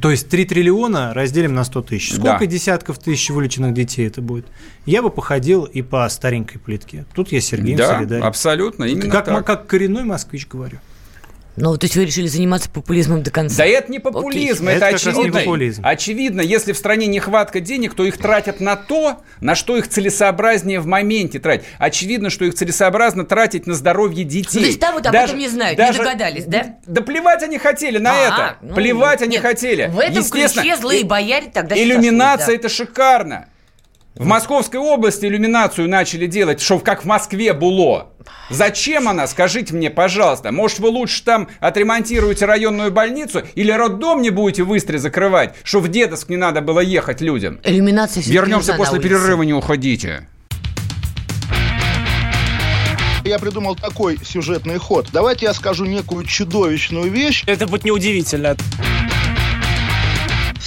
то есть 3 триллиона разделим на 100 тысяч. Сколько Да. десятков тысяч вылеченных детей это будет? Я бы походил и по старенькой плитке. Тут я с Сергеем Да, солидарен. абсолютно, именно как, так. как коренной москвич говорю. Ну, то есть вы решили заниматься популизмом до конца? Да это не популизм, Окей. это, Это очевидно. популизм. Очевидно, если в стране нехватка денег, то их тратят на то, на что их целесообразнее в моменте тратить. Очевидно, что их целесообразно тратить на здоровье детей. Ну, то есть там вот об Даже- этом не знают, даже- не догадались, да? Да плевать они хотели на А, это. ну, плевать они нет, хотели. В этом Естественно, ключе злые и- бояре тогда Иллюминация это шикарно. В Московской области иллюминацию начали делать, что как в Москве было. Зачем она, скажите мне, пожалуйста? Может, вы лучше там отремонтируете районную больницу или роддом не будете в Истре закрывать, что в Дедовск не надо было ехать людям? Иллюминация Вернемся после перерыва, не уходите. Я придумал такой сюжетный ход. Давайте я скажу некую чудовищную вещь. Это будет неудивительно.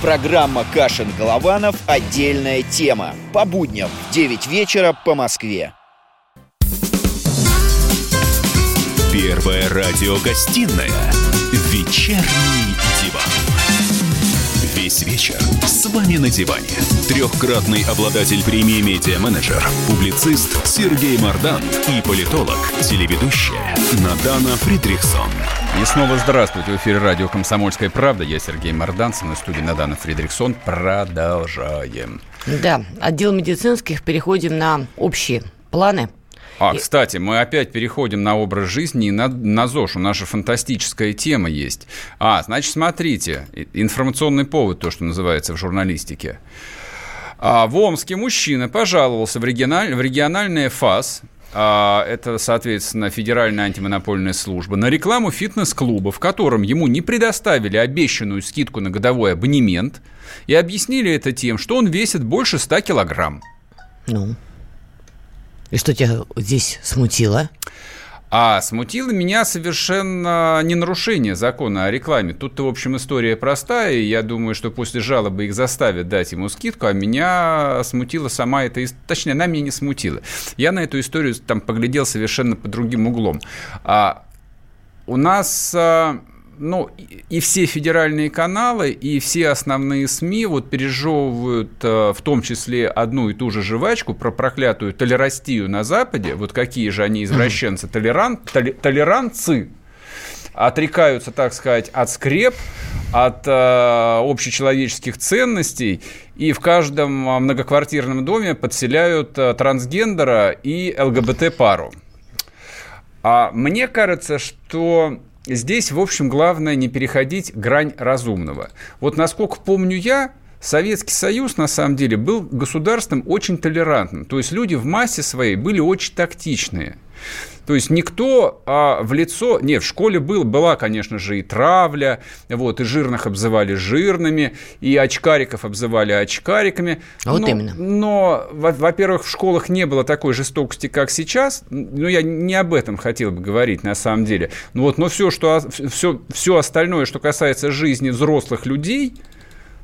Программа «Кашин-Голованов. Отдельная тема». По будням в 9 вечера по Москве. Первая радиогостинная «Вечерний диван». Весь вечер с вами на диване. Трехкратный обладатель премии «Медиа-менеджер», публицист Сергей Мардан и политолог, телеведущая Надана Фридрихсон. И снова здравствуйте. В эфире радио «Комсомольская правда». Я Сергей Мордан, со мной в студии Надана Фридриксон. Продолжаем. Да, отдел медицинских переходим на общие планы. А, кстати, мы опять переходим на образ жизни и на, на ЗОЖ. У нас же фантастическая тема есть. А, значит, смотрите, информационный повод, то, что называется в журналистике. А, в Омске мужчина пожаловался в, региональ, в региональное ФАС, это, соответственно, Федеральная антимонопольная служба, на рекламу фитнес-клуба, в котором ему не предоставили обещанную скидку на годовой абонемент, и объяснили это тем, что он весит больше 100 килограмм. Ну. И что тебя здесь смутило? А смутило меня совершенно не нарушение закона о рекламе. Тут-то, в общем, история простая, и я думаю, что после жалобы их заставят дать ему скидку, а меня смутила сама эта. Точнее, она меня не смутила. Я на эту историю там поглядел совершенно под другим углом. А, у нас... а, ну, и- все федеральные каналы, и все основные СМИ вот пережевывают э, в том числе одну и ту же жвачку про проклятую толерастию на Западе. Вот какие же они извращенцы, толерант, толе- толерантцы отрекаются, так сказать, от скреп, от э, общечеловеческих ценностей, и в каждом э, многоквартирном доме подселяют э, трансгендера и ЛГБТ-пару. А мне кажется, что здесь, в общем, главное не переходить грань разумного. Вот насколько помню я, Советский Союз, на самом деле, был государством очень толерантным. То есть люди в массе своей были очень тактичные. То есть никто а, в лицо... Нет, в школе был, была, конечно же, и травля, вот, и жирных обзывали жирными, и очкариков обзывали очкариками. Вот но, именно. Но, во- во-первых, в школах не было такой жестокости, как сейчас. Ну, я не об этом хотел бы говорить, на самом деле. Ну, вот, но все, что, все, все остальное, что касается жизни взрослых людей,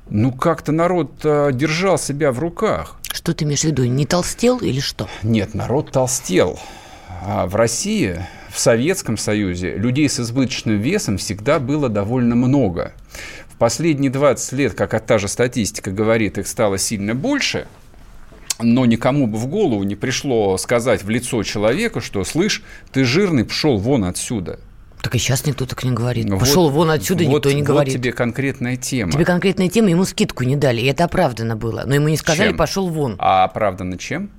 ну, как-то народ а, держал себя в руках. Что ты имеешь в виду? Не толстел или что? Нет, народ толстел. А в России, в Советском Союзе, людей с избыточным весом всегда было довольно много. В последние 20 лет, как та же статистика говорит, их стало сильно больше, но никому бы в голову не пришло сказать в лицо человеку, что, слышь, ты жирный, пошел вон отсюда. Так и сейчас никто так не говорит. Вот- Пошел вон отсюда, вот- никто не вот говорит. тебе конкретная тема. Тебе конкретная тема, ему скидку не дали, и это оправдано было. Но ему не сказали, Чем? пошел вон. А оправдано чем?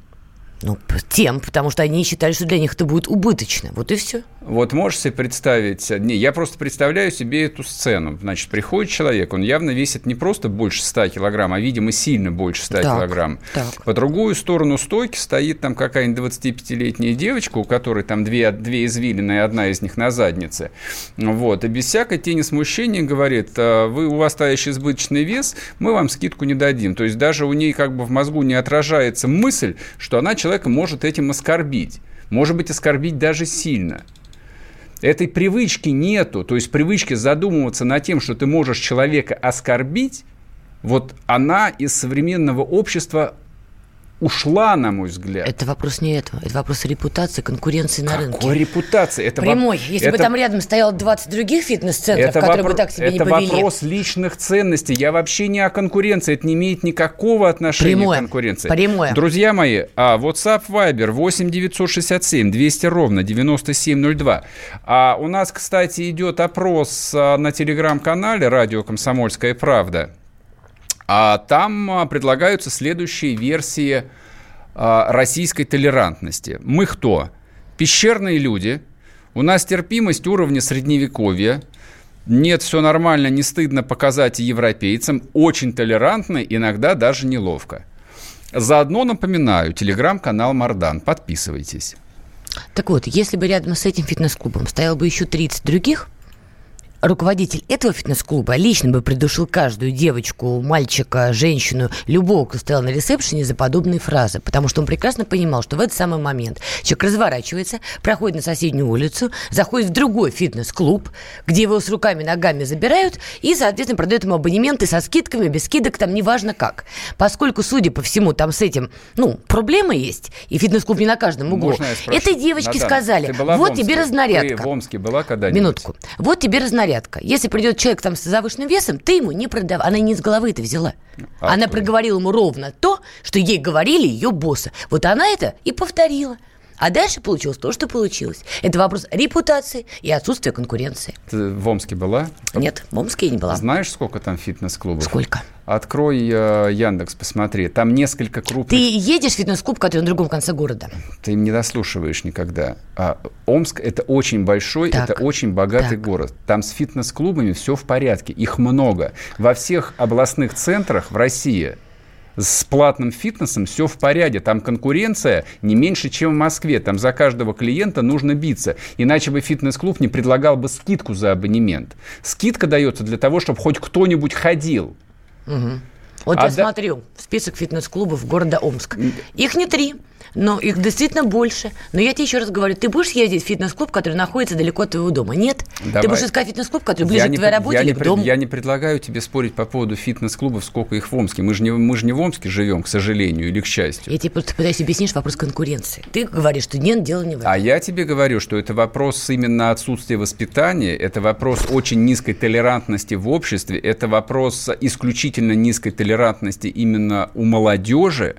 Ну, тем, потому что они считали, что для них это будет убыточно. Вот и все. Вот можешь себе представить, не, я просто представляю себе эту сцену. Значит, приходит человек, он явно весит не просто больше 100 килограмм, а, видимо, сильно больше 100 Так, килограмм. так. По другую сторону стойки стоит там какая-нибудь 25-летняя девочка, у которой там две, две извилины, и одна из них на заднице. Вот. И без всякой тени смущения говорит, «А, вы, у вас стоящий избыточный вес, мы вам скидку не дадим. То есть даже у ней как бы в мозгу не отражается мысль, что она человека может этим оскорбить. Может быть, оскорбить даже сильно. Этой привычки нету, то есть привычки задумываться над тем, что ты можешь человека оскорбить, вот она из современного общества ушла, на мой взгляд. Это вопрос не этого. Это вопрос репутации, конкуренции на рынке. Какой репутации? Это Прямой. воп- Если бы это- там рядом стояло 20 других фитнес-центров, это которые вопро- бы так себя не это повели. вопрос личных ценностей. Я вообще не о конкуренции. Это не имеет никакого отношения Прямое. к конкуренции. Прямое. Друзья мои, а, WhatsApp Viber 8 967 200 ровно 9702. А у нас, кстати, идет опрос а, на телеграм-канале «Радио Комсомольская правда». А там а, предлагаются следующие версии а, российской толерантности. Мы кто? Пещерные люди. У нас терпимость уровня средневековья. Нет, все нормально, не стыдно показать европейцам. Очень толерантно, иногда даже неловко. Заодно напоминаю, телеграм-канал Мардан. Подписывайтесь. Так вот, если бы рядом с этим фитнес-клубом стоял бы еще 30 других, руководитель этого фитнес-клуба лично бы придушил каждую девочку, мальчика, женщину, любого, кто стоял на ресепшене за подобные фразы. Потому что он прекрасно понимал, что в этот самый момент человек разворачивается, проходит на соседнюю улицу, заходит в другой фитнес-клуб, где его с руками, ногами забирают и, соответственно, продают ему абонементы со скидками, без скидок, там неважно как. Поскольку, судя по всему, там с этим, ну, проблемы есть, и фитнес-клуб не на каждом углу. Можно я спрошу? Этой девочке Наталья, сказали, вот тебе разнарядка. Ты в Омске была когда-нибудь? Минутку. Вот тебе разнарядка. Если придет человек там с завышенным весом, ты ему не продавай. Она не из головы это взяла. А она откуда? проговорила ему ровно то, что ей говорили ее боссы. Вот она это и повторила. А дальше получилось то, что получилось. Это вопрос репутации и отсутствия конкуренции. Ты в Омске была? Нет, в Омске я не была. Знаешь, сколько там фитнес-клубов? Сколько? Открой э, Яндекс, посмотри. Там несколько крупных... Ты едешь в фитнес-клуб, который на другом конце города. Ты не дослушиваешь никогда. А Омск – это очень большой, Так. это очень богатый Так. город. Там с фитнес-клубами все в порядке, их много. Во всех областных центрах в России с платным фитнесом все в порядке. Там конкуренция не меньше, чем в Москве. Там за каждого клиента нужно биться. Иначе бы фитнес-клуб не предлагал бы скидку за абонемент. Скидка дается для того, чтобы хоть кто-нибудь ходил. Mm-hmm. Вот А я да- смотрю список фитнес-клубов города Омск. Их не три, но их действительно больше. Но я тебе еще раз говорю, ты будешь ездить в фитнес-клуб, который находится далеко от твоего дома? Нет? Ты Давай. будешь искать фитнес-клуб, который ближе Я к не твоей пред- работе я или не к дому? Я не предлагаю тебе спорить по поводу фитнес-клубов, сколько их в Омске. Мы же не, мы же не в Омске живем, к сожалению, или к счастью. Я тебе просто пытаюсь объяснить вопрос конкуренции. Ты говоришь, что нет, дело не в этом. А я тебе говорю, что это вопрос именно отсутствия воспитания, это вопрос очень низкой толерантности в обществе, это вопрос исключительно низкой толерантности именно у молодежи.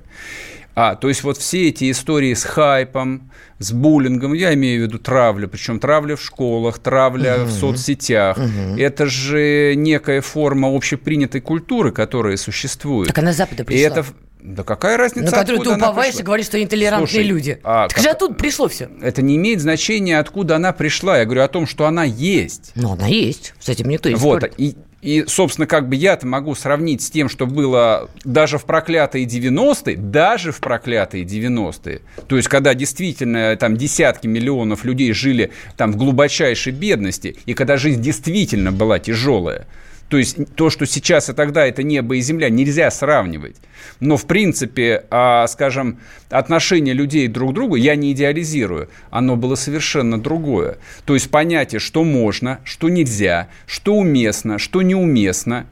А, то есть вот все эти истории с хайпом, с буллингом, я имею в виду травлю, причем травля в школах, травля в соцсетях, это же некая форма общепринятой культуры, которая существует. Так она с Запада И пришла. это... Да какая разница, на которую ты уповаешь и говоришь, что они толерантные Слушай, люди. а так как- же оттуда пришло все. это не имеет значения, откуда она пришла. Я говорю о том, что она есть. Ну, она есть. С этим никто не Вот. спорит. И, и, собственно, как бы я-то могу сравнить с тем, что было даже в проклятые 90-е, даже в проклятые 90-е. То есть, когда действительно там десятки миллионов людей жили там в глубочайшей бедности, и когда жизнь действительно была тяжелая. То есть то, что сейчас и тогда это небо и земля, нельзя сравнивать. Но, в принципе, а, скажем, отношение людей друг к другу, я не идеализирую, оно было совершенно другое. То есть понятие, что можно, что нельзя, что уместно, что неуместно,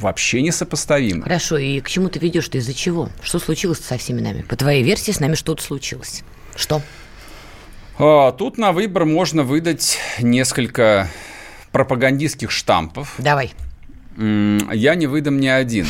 вообще несопоставимо. Хорошо, и к чему ты ведешь? Ты из-за чего? Что случилось со всеми нами? По твоей версии, с нами что-то случилось. Что? А, тут на выбор можно выдать несколько пропагандистских штампов. Давай. Я не выдам ни один.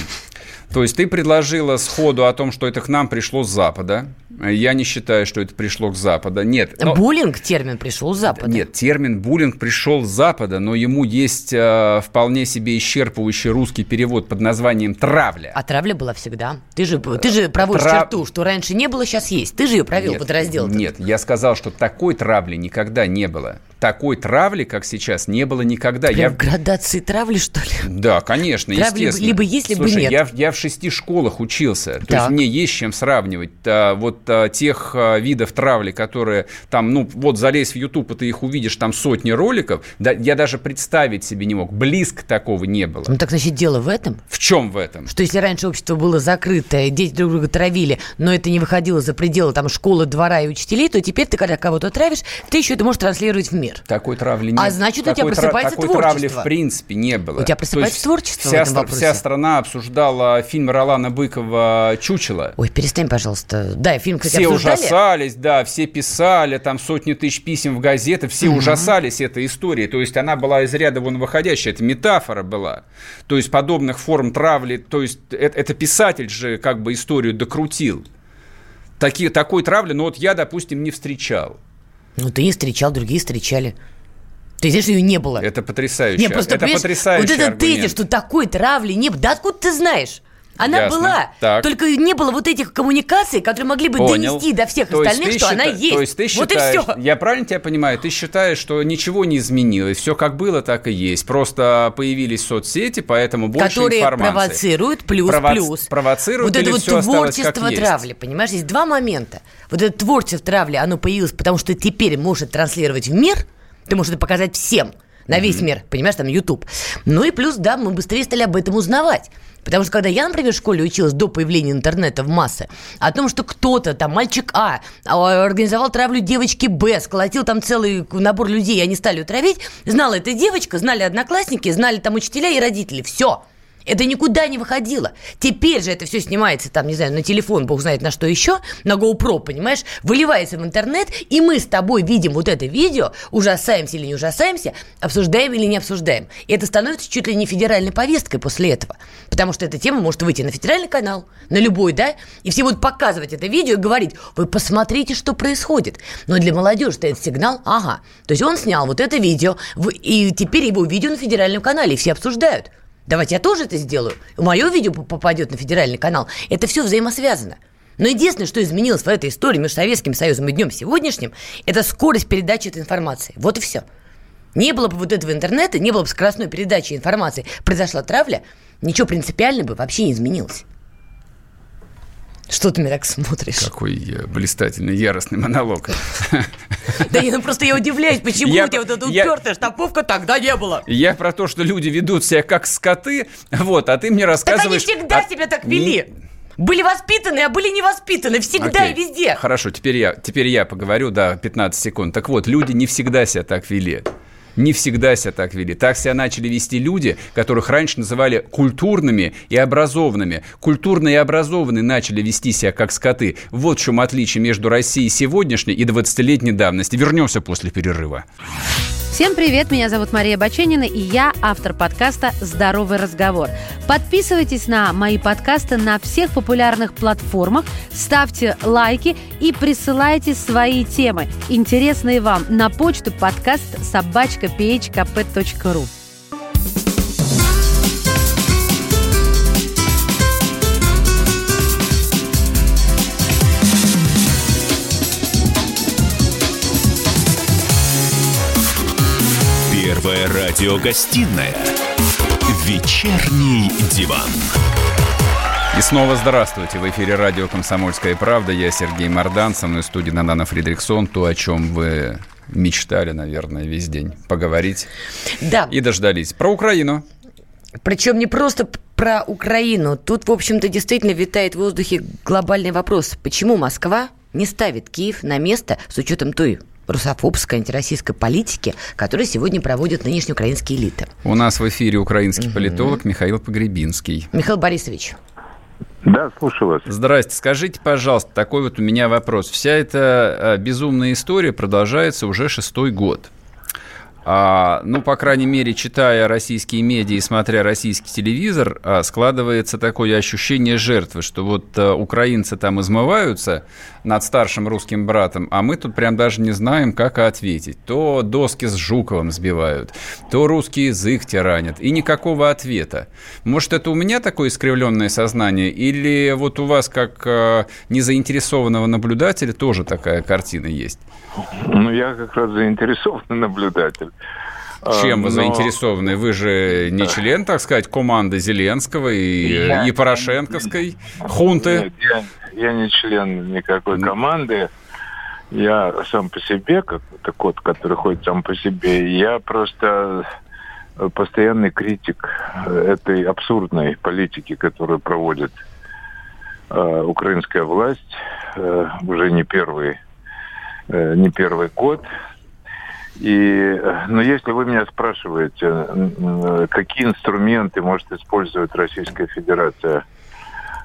То есть ты предложила сходу о том, что это к нам пришло с Запада. Я не считаю, что это пришло с Запада. Нет. Но... Буллинг термин пришел с Запада. Нет, термин буллинг пришел с Запада, но ему есть э, вполне себе исчерпывающий русский перевод под названием травля. А травля была всегда. Ты же, ты же проводишь Трав... черту, что раньше не было, сейчас есть. Ты же ее провел нет, под раздел. Нет, я сказал, что такой травли никогда не было такой травли, как сейчас, не было никогда. Прям я... градации травли, что ли? Да, конечно, травли естественно. Либо есть, либо Слушай, нет. Я, я в шести школах учился. Так. То есть мне есть чем сравнивать. А, вот а, тех а, видов травли, которые там, ну, вот залезь в YouTube, и ты их увидишь, там сотни роликов. Да, я даже представить себе не мог. Близко такого не было. Ну, так, значит, дело в этом? В чем в этом? Что если раньше общество было закрытое, дети друг друга травили, но это не выходило за пределы там школы, двора и учителей, то теперь ты, когда кого-то травишь, ты еще это можешь транслировать в мир. Такой травли не А значит, у тебя просыпается такой творчество. травли в принципе не было. У тебя просыпается творчество вся, в этом вопросе. Вся страна обсуждала фильм Ролана Быкова «Чучело». Ой, перестань, пожалуйста. Да, фильм, кстати, Все обсуждали. ужасались, да, все писали, там сотни тысяч писем в газеты, все угу. ужасались этой историей. То есть она была из ряда вон выходящая, это метафора была. То есть подобных форм травли, то есть это, это писатель же как бы историю докрутил. Такие, такой травли, ну вот я, допустим, не встречал. Ну, ты не встречал, другие встречали. Ты знаешь, ее не было. Это потрясающе. Не, просто, это потрясающий Вот этот аргумент. тезис, что такой травли не было. Да откуда ты знаешь? Она Ясно. была, Так. только не было вот этих коммуникаций, которые могли бы Понял. донести до всех То остальных, что счита- она есть. То есть ты вот считаешь, и все. я правильно тебя понимаю, ты считаешь, что ничего не изменилось, все как было, так и есть. Просто появились соцсети, поэтому больше которые информации. провоцируют плюс Прово- плюс. провоцируют вот это вот творчество травли, понимаешь, есть два момента. Вот это творчество травли, оно появилось, потому что теперь может транслировать в мир, ты можешь это показать всем, на весь мир, понимаешь, там YouTube. Ну и плюс, да, мы быстрее стали об этом узнавать. Потому что когда я, например, в школе училась до появления интернета в массы, о том, что кто-то, там, мальчик А, а, организовал травлю девочки Б, сколотил там целый набор людей, и они стали ее травить, знала эта девочка, знали одноклассники, знали там учителя и родители. Все. Это никуда не выходило. Теперь же это все снимается, там, не знаю, на телефон, бог знает на что еще, на GoPro, понимаешь, выливается в интернет, и мы с тобой видим вот это видео, ужасаемся или не ужасаемся, обсуждаем или не обсуждаем. И это становится чуть ли не федеральной повесткой после этого. Потому что эта тема может выйти на федеральный канал, на любой, да, и все будут показывать это видео и говорить, вы посмотрите, что происходит. Но для молодежи стоит сигнал, ага, то есть он снял вот это видео, и теперь его видео на федеральном канале, и все обсуждают. Давайте я тоже это сделаю. Мое видео попадет на федеральный канал. Это все взаимосвязано. Но единственное, что изменилось в этой истории между Советским Союзом и днем сегодняшним, это скорость передачи этой информации. Вот и все. Не было бы вот этого интернета, не было бы скоростной передачи информации, произошла травля, ничего принципиально бы вообще не изменилось. Что ты меня так смотришь? Какой блистательный, яростный монолог. Да я ну просто я удивляюсь, почему у тебя вот эта упертая штамповка тогда не было. Я про то, что люди ведут себя как скоты, вот, а ты мне Так они рассказываешь... всегда себя так вели. Были воспитаны, а были не воспитаны. Всегда Окей. и везде. Хорошо, теперь я, теперь я поговорю, да, 15 секунд. Так вот, люди не всегда себя так вели. Не всегда себя так вели. Так себя начали вести люди, которых раньше называли культурными и образованными. Культурные и образованные начали вести себя как скоты. Вот в чем отличие между Россией сегодняшней и 20-летней давности. Вернемся после перерыва. Всем привет, меня зовут Мария Баченина, и я автор подкаста «Здоровый разговор». Подписывайтесь на мои подкасты на всех популярных платформах, ставьте лайки и присылайте свои темы, интересные вам, на почту подкаст собачка phkp.ru. Первая радиогостинная «Вечерний диван». И снова здравствуйте. В эфире радио «Комсомольская правда». Я Сергей Мордан. Со мной в студии Надана Фридриксон. То, о чем вы мечтали, наверное, весь день поговорить. Да. И дождались. Про Украину. Причем не просто про Украину. Тут, в общем-то, действительно витает в воздухе глобальный вопрос. Почему Москва не ставит Киев на место с учетом той русофобской антироссийской политики, которую сегодня проводят нынешние украинские элиты? У нас в эфире украинский политолог Михаил Погребинский. Михаил Борисович. Да, слушаю вас. Здрасте. Скажите, пожалуйста, такой вот у меня вопрос. Вся эта э, безумная история продолжается уже шестой год. А, ну, по крайней мере, читая российские медиа и смотря российский телевизор, а, складывается такое ощущение жертвы, что вот а, украинцы там измываются над старшим русским братом, а мы тут прям даже не знаем, как ответить. То доски с Жуковым сбивают, то русский язык тиранят, и никакого ответа. Может, это у меня такое искривленное сознание, или вот у вас, как а, незаинтересованного наблюдателя, тоже такая картина есть? Ну, я как раз заинтересованный наблюдатель. Чем вы Но... заинтересованы? Вы же не член, так сказать, команды Зеленского и, я... и Порошенковской хунты? Нет, я, я не член никакой команды. Я сам по себе, как это кот, который ходит сам по себе, я просто постоянный критик этой абсурдной политики, которую проводит э, украинская власть э, уже не первый Э, не первый год. И, э, но если вы меня спрашиваете, э, какие инструменты может использовать Российская Федерация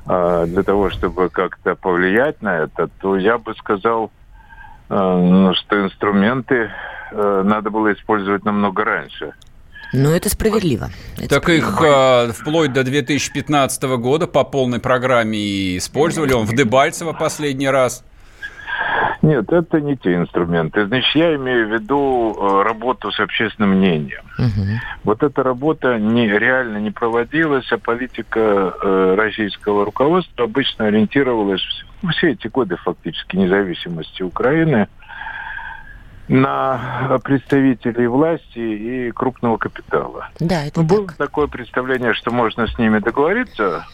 для того, чтобы как-то повлиять на это, то я бы сказал, ну, что инструменты надо было использовать намного раньше. Ну, это справедливо. Это так справедливо. их вплоть до 2015 года по полной программе и использовали. Он в Дебальцево последний раз. Нет, это не те инструменты. Значит, я имею в виду э, работу с общественным мнением. Угу. Вот эта работа не, реально не проводилась, а политика э, российского руководства обычно ориентировалась все эти годы фактически независимости Украины на представителей власти и крупного капитала. Да, это ну, Было так. такое представление, что можно с ними договориться,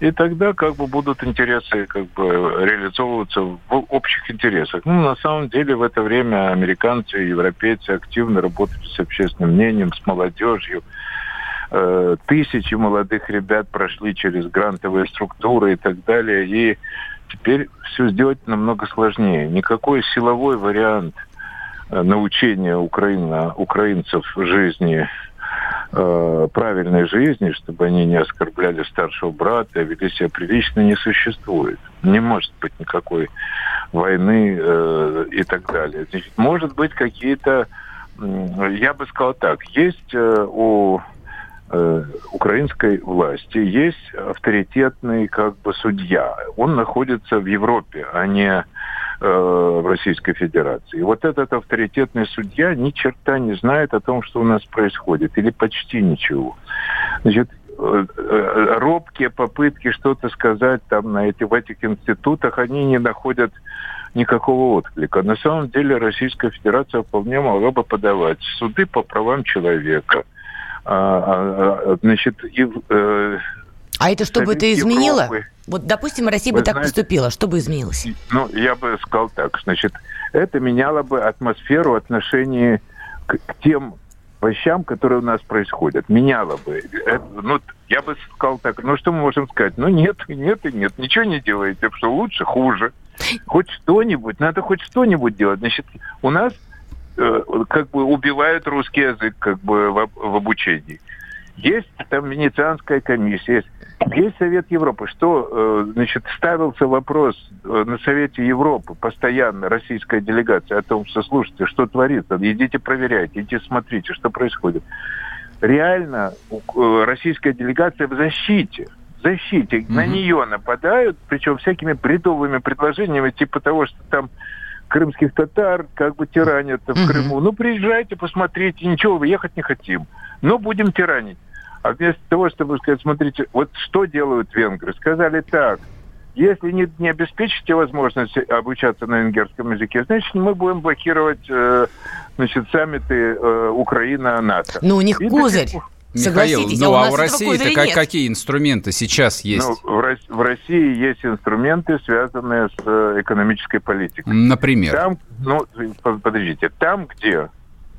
и тогда как бы будут интересы как бы реализовываться в общих интересах. Ну, на самом деле в это время американцы и европейцы активно работают с общественным мнением, с молодежью. Э, тысячи молодых ребят прошли через грантовые структуры и так далее. И теперь все сделать намного сложнее. Никакой силовой вариант э, научения украина, украинцев жизни э, правильной жизни, чтобы они не оскорбляли старшего брата, вели себя прилично, не существует. Не может быть никакой войны э, и так далее. Значит, может быть какие-то, я бы сказал так, есть э, у украинской власти есть авторитетный как бы судья. Он находится в Европе, а не Э, в Российской Федерации. И вот этот авторитетный судья ни черта не знает о том, что у нас происходит, или почти ничего. Значит, э, э, робкие попытки что-то сказать там на эти, в этих институтах, они не находят никакого отклика. На самом деле Российская Федерация вполне могла бы подавать суды по правам человека. А, а, а значит, и, э, а это что бы это изменило? Европы, вот, допустим, Россия бы так знаете, поступила, что бы изменилось? Ну, я бы сказал так. Значит, это меняло бы атмосферу отношений к, к тем вещам, которые у нас происходят. Меняло бы. Это, ну, я бы сказал так, ну, что мы можем сказать? Ну, нет, нет и нет. Ничего не делаете. Что лучше, хуже. Хоть что-нибудь, надо хоть что-нибудь делать. Значит, у нас как бы убивают русский язык как бы в, в обучении. Есть там Венецианская комиссия, есть есть Совет Европы. Что, э, значит, ставился вопрос э, на Совете Европы постоянно, российская делегация, о том, что, слушайте, что творится, идите проверяйте, идите смотрите, что происходит. Реально э, российская делегация в защите защите. Mm-hmm. На нее нападают, причем всякими бредовыми предложениями, типа того, что там крымских татар как бы тиранят в mm-hmm. Крыму. Ну, приезжайте, посмотрите, ничего, выехать не хотим. Но будем тиранить. А вместо того, чтобы сказать, смотрите, вот что делают венгры, сказали так, если не, не обеспечите возможность обучаться на венгерском языке, значит, мы будем блокировать э, значит, саммиты э, Украина-НАТО. Ну, у них И козырь. Михаил, ну а, а у России как, какие инструменты сейчас есть? Ну, в, в России есть инструменты, связанные с э, экономической политикой. Например? Там, ну, подождите, там, где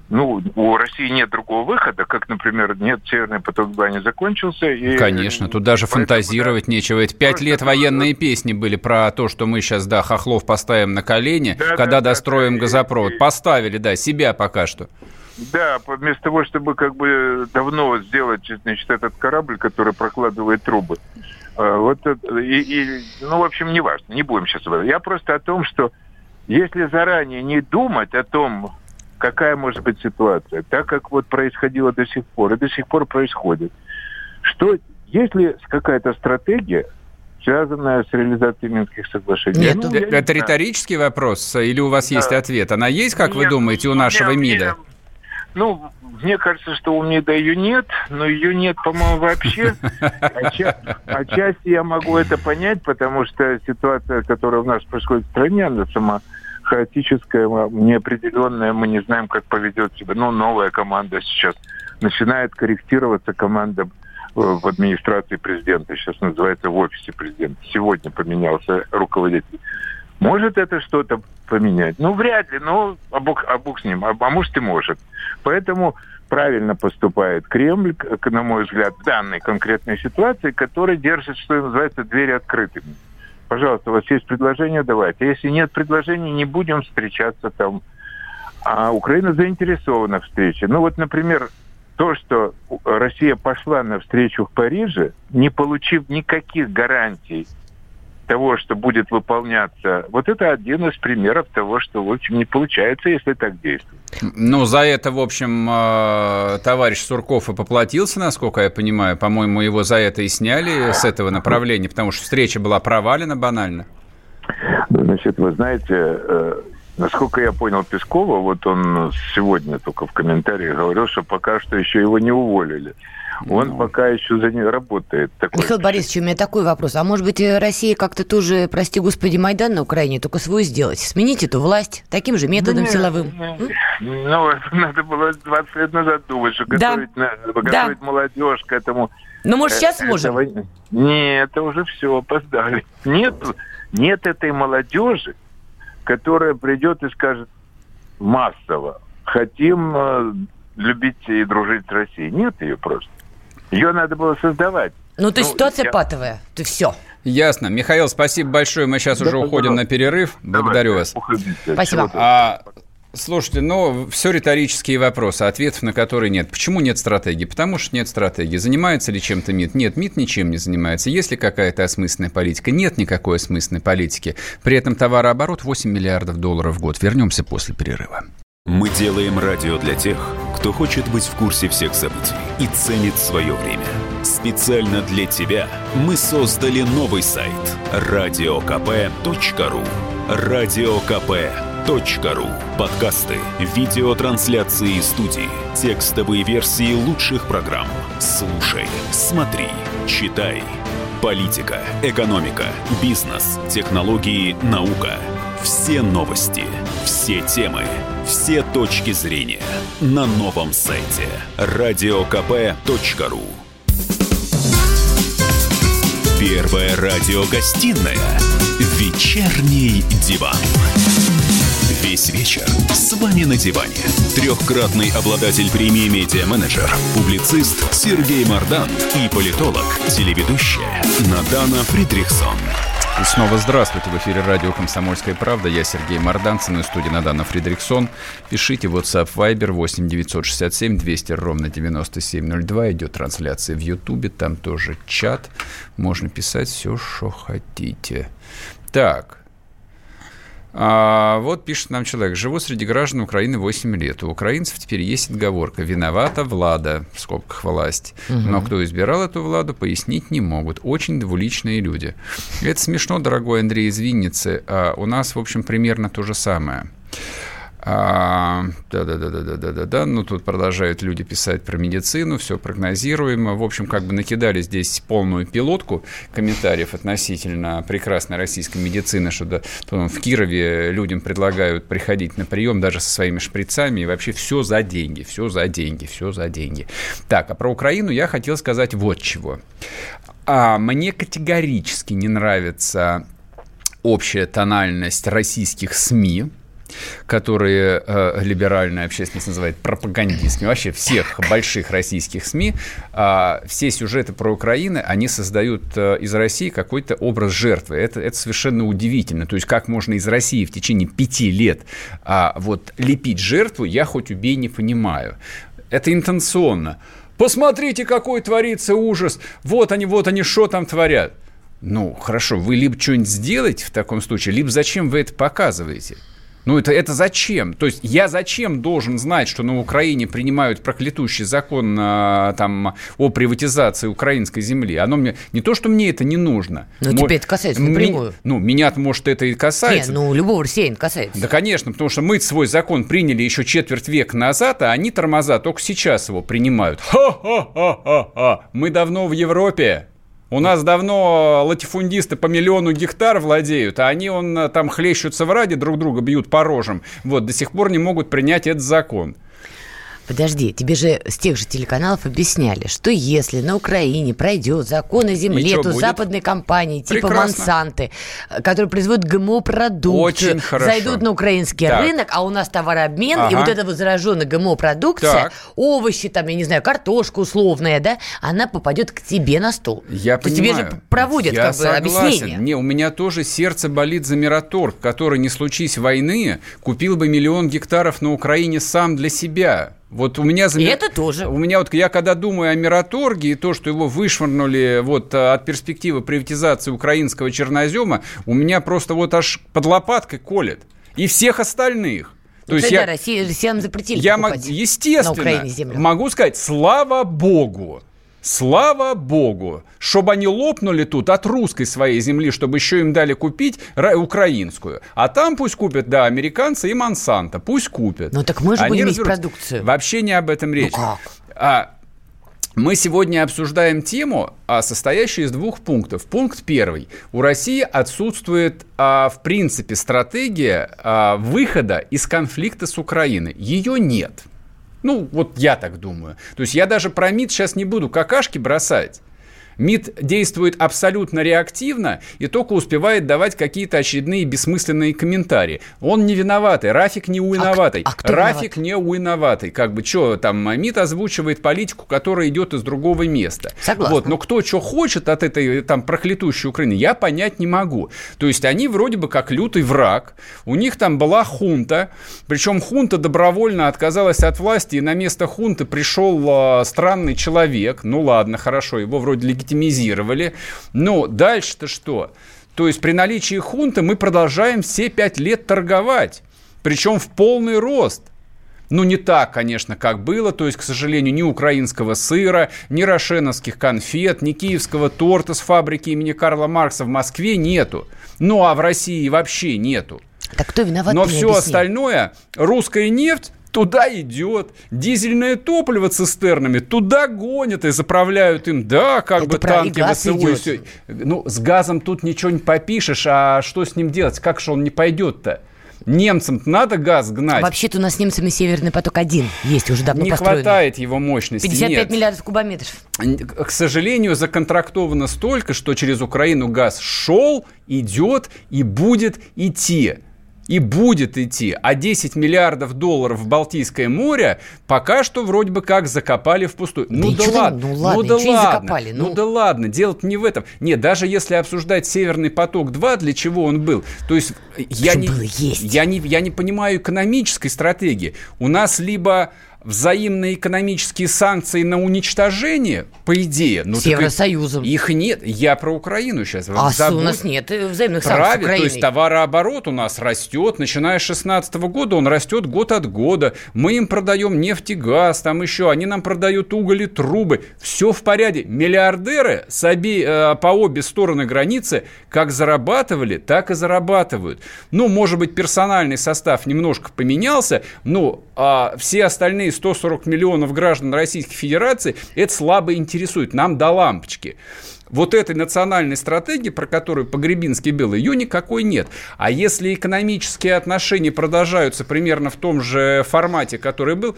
ну, у России нет другого выхода, как, например, нет Северный поток-2 не закончился. И... Конечно, тут даже фантазировать да, нечего. Ведь пять лет военные да. песни были про то, что мы сейчас, да, хохлов поставим на колени, да, когда да, достроим да, газопровод. И... Поставили, да, себя пока что. Да, вместо того, чтобы как бы давно сделать, значит, этот корабль, который прокладывает трубы. А, вот и, и, ну, в общем, не важно, не будем сейчас этом. Я просто о том, что если заранее не думать о том, какая может быть ситуация, так как вот происходило до сих пор, и до сих пор происходит, что если какая-то стратегия, связанная с реализацией Минских соглашений. Нет, ну, это, это риторический вопрос или у вас да. есть ответ? Она есть, как нет, вы думаете, у нашего нет, МИДа? Нет. Ну, мне кажется, что у МИДа ее нет, но ее нет, по-моему, вообще. Отчасти я могу это понять, потому что ситуация, которая у нас происходит в стране, она сама хаотическая, неопределенная, мы не знаем, как поведет себя. Ну, новая команда сейчас начинает корректироваться, команда в администрации президента, сейчас называется в офисе президента. Сегодня поменялся руководитель. Может это что-то поменять? Ну, вряд ли, но а бог, а бог с ним, а, а может и может. Поэтому правильно поступает Кремль, на мой взгляд, в данной конкретной ситуации, который держит, что называется, двери открытыми. Пожалуйста, у вас есть предложение, давайте. Если нет предложений, не будем встречаться там. А Украина заинтересована в встрече. Ну вот, например, то, что Россия пошла на встречу в Париже, не получив никаких гарантий того, что будет выполняться, вот это один из примеров того, что, в общем, не получается, если так действовать. Ну, за это, в общем, э, товарищ Сурков и поплатился, насколько я понимаю. По-моему, его за это и сняли с этого направления, потому что встреча была провалена банально. Значит, вы знаете, э, Насколько я понял Пескова, вот он сегодня только в комментариях говорил, что пока что еще его не уволили. Он ну. пока еще за ней работает. Такой... Михаил Борисович, у меня такой вопрос. А может быть, Россия как-то тоже, прости господи, Майдан на Украине, только свой сделать? Сменить эту власть таким же методом нет, силовым? Нет. Ну, надо было 20 лет назад думать, что да. готовить, готовить да. молодежь к этому. Ну, может, сейчас э, можем? Этого... Нет, это уже все, опоздали. Нет, нет этой молодежи, которая придет и скажет массово, хотим э, любить и дружить с Россией. Нет ее просто. Ее надо было создавать. Ну, то есть ну, ситуация я... патовая. Ты все. Ясно. Михаил, спасибо большое. Мы сейчас да, уже уходим на перерыв. Благодарю Давай, вас. Уходите. Спасибо. А, Слушайте, ну, все риторические вопросы, ответов на которые нет. Почему нет стратегии? Потому что нет стратегии. Занимается ли чем-то МИД? Нет, МИД ничем не занимается. Есть ли какая-то осмысленная политика? Нет никакой осмысленной политики. При этом товарооборот 8 миллиардов долларов в год. Вернемся после перерыва. Мы делаем радио для тех, кто хочет быть в курсе всех событий и ценит свое время. Специально для тебя мы создали новый сайт – радиокп.ру. Радиокп.ру Ру. Подкасты, видеотрансляции студии, текстовые версии лучших программ. Слушай, смотри, читай. Политика, экономика, бизнес, технологии, наука. Все новости, все темы, все точки зрения на новом сайте радиокп.ру. Первая радиогостинная «Вечерний диван». Весь вечер с вами на диване. Трехкратный обладатель премии «Медиа-менеджер», публицист Сергей Мардан и политолог, телеведущая Надана Фридрихсон. И снова здравствуйте. В эфире радио «Комсомольская правда». Я Сергей Мордан, со мной студии Надана Фридриксон. Пишите WhatsApp Viber 8 967 200 ровно 9702. Идет трансляция в Ютубе, там тоже чат. Можно писать все, что хотите. Так, а, вот пишет нам человек. Живу среди граждан Украины 8 лет. У украинцев теперь есть отговорка. Виновата влада, в скобках власть. Угу. Но кто избирал эту владу, пояснить не могут. Очень двуличные люди. Это смешно, дорогой Андрей из Винницы. А у нас, в общем, примерно то же самое. А, да-да-да-да-да-да-да. Ну, тут продолжают люди писать про медицину, все прогнозируемо. В общем, как бы накидали здесь полную пилотку комментариев относительно прекрасной российской медицины, что да, в Кирове людям предлагают приходить на прием даже со своими шприцами, и вообще все за деньги, все за деньги, все за деньги. Так, а про Украину я хотел сказать вот чего. А, мне категорически не нравится общая тональность российских СМИ, которые э, либеральная общественность называет пропагандистскими, вообще всех больших российских СМИ, э, все сюжеты про Украину, они создают э, из России какой-то образ жертвы. Это, это совершенно удивительно. То есть как можно из России в течение пяти лет э, вот лепить жертву, я хоть убей не понимаю. Это интенционно. Посмотрите, какой творится ужас. Вот они, вот они, что там творят. Ну, хорошо, вы либо что-нибудь сделаете в таком случае, либо зачем вы это показываете? Ну, это, это зачем? То есть я зачем должен знать, что на Украине принимают проклятущий закон а, там, о приватизации украинской земли? Оно мне... Не то, что мне это не нужно. Но Мо- тебе это касается напрямую. Ми- Ну, меня может, это и касается. Не, ну любого россиянина касается. Да, конечно, потому что мы свой закон приняли еще четверть века назад, а они, тормоза, только сейчас его принимают. Ха-ха-ха-ха-ха! Мы давно в Европе. У нас давно латифундисты по миллиону гектар владеют, а они он, там хлещутся в раде, друг друга бьют по рожам. Вот, до сих пор не могут принять этот закон. Подожди, тебе же с тех же телеканалов объясняли, что если на Украине пройдет закон о И земле, то западные компании типа Прекрасно. Монсанты, э, которые производят ГМО-продукцию, зайдут на украинский Так. рынок, а у нас товарообмен, и Ага. вот эта вот зараженная ГМО-продукция, Так. овощи, там, я не знаю, картошка условная, да, она попадет к тебе на стол. Я То понимаю. Тебе же проводят Я как бы согласен. объяснение. Не, у меня тоже сердце болит за Мираторг, который, не случись войны, купил бы миллион гектаров на Украине сам для себя. Вот у меня за И Ми- это тоже. У меня вот я когда думаю о Мираторге и то, что его вышвырнули вот а, от перспективы приватизации украинского чернозема, у меня просто вот аж под лопаткой колет. И всех остальных. То есть я, Россия, россиянам запретили я покупать естественно, на Украине землю. могу сказать, слава богу, слава богу, чтобы они лопнули тут от русской своей земли, чтобы еще им дали купить ра- украинскую. А там пусть купят, да, американцы и Монсанто, пусть купят. Ну так мы же Они будем разберутся. продукцию. Ну Вообще не об этом речь. как? А, мы сегодня обсуждаем тему, а, состоящую из двух пунктов. Пункт первый. У России отсутствует, а, в принципе, стратегия а, выхода из конфликта с Украиной. Ее нет. Ну, вот я так думаю. То есть я даже про МИД сейчас не буду какашки бросать. МИД действует абсолютно реактивно и только успевает давать какие-то очередные бессмысленные комментарии. Он не виноватый, Рафик не виноватый. а кто Рафик не виноватый. Как бы что, там МИД озвучивает политику, которая идет из другого места. Согласна. Вот, но кто что хочет от этой там проклятущей Украины, я понять не могу. То есть они вроде бы как лютый враг. У них там была хунта, причем хунта добровольно отказалась от власти, и на место хунты пришел а, странный человек. Ну ладно, хорошо, его вроде легитимизировали. Но дальше-то что? То есть при наличии хунты мы продолжаем все пять лет торговать. Причем в полный рост. Ну, не так, конечно, как было. То есть, к сожалению, ни украинского сыра, ни рошеновских конфет, ни киевского торта с фабрики имени Карла Маркса в Москве нету. Ну, а в России вообще нету. Так кто виноват? Но все объясни. остальное, русская нефть, туда идет. Дизельное топливо цистернами туда гонят и заправляют им, да, как Это бы танки ВСУ. и всё. Ну, с газом тут ничего не попишешь, а что с ним делать? Как же он не пойдет-то? Немцам надо газ гнать. Вообще-то у нас с немцами Северный поток-1 есть уже давно не построенный. хватает его мощности. 55 нет. миллиардов кубометров. К сожалению, законтрактовано столько, что через Украину газ шел, идет и будет идти. И будет идти. А 10 миллиардов долларов в Балтийское море пока что вроде бы как закопали впустую. ну да ничего там, ладно. ну ладно, да ничего не ладно. закопали, Ну. ну. да ладно, дело не в этом. Нет, даже если обсуждать Северный поток-2, для чего он был. То есть я Причем не, я, не, я не понимаю экономической стратегии. У нас либо взаимные экономические санкции на уничтожение, по идее. Ну, С Евросоюзом. Их нет. Я про Украину сейчас. А с- у нас нет э, взаимных санкций Правильно, то есть товарооборот у нас растет, начиная с 2016 года, он растет год от года. Мы им продаем нефть и газ, там еще, они нам продают уголь и трубы. Все в порядке. Миллиардеры с обе- э, по обе стороны границы как зарабатывали, так и зарабатывают. Ну, может быть, персональный состав немножко поменялся, но а все остальные 140 миллионов граждан Российской Федерации это слабо интересует. Нам до лампочки. Вот этой национальной стратегии, про которую Погребинский был, ее никакой нет. А если экономические отношения продолжаются примерно в том же формате, который был,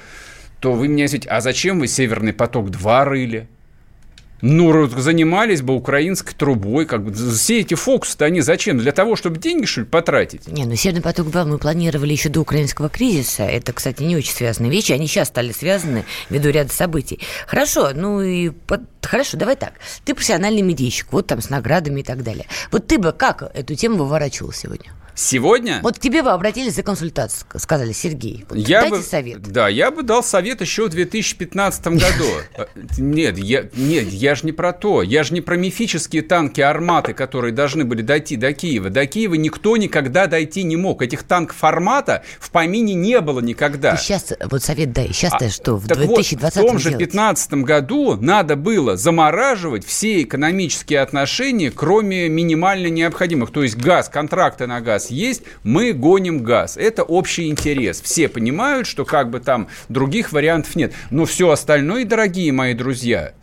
то вы меня извините, а зачем вы Северный поток-2 рыли? Ну, занимались бы украинской трубой. Как бы. Все эти фокусы-то они зачем? Для того, чтобы деньги, что ли, потратить? Не, ну Северный поток-2 мы планировали еще до украинского кризиса. Это, кстати, не очень связанные вещи. Они сейчас стали связаны ввиду ряда событий. Хорошо, ну и под- хорошо, давай так. Ты профессиональный медийщик, вот там с наградами и так далее. Вот ты бы как эту тему выворачивал сегодня? Сегодня? Вот к тебе бы обратились за консультацией, сказали Сергей. Вот я дайте бы, совет. Да, я бы дал совет еще в 2015 году. Э, Нет, я, нет, я же не про то. Я же не про мифические танки «Арматы», которые должны были дойти до Киева. До Киева никто никогда дойти не мог. Этих танков «Формата» в помине не было никогда. Ты сейчас, вот совет дай, сейчас-то А, что, в так вот, 2020 в том же делать? 2015 году надо было замораживать все экономические отношения, кроме минимально необходимых. То есть газ, контракты на газ есть, мы гоним газ. Это общий интерес. Все понимают, что как бы там других вариантов нет. Но все остальное, дорогие мои друзья,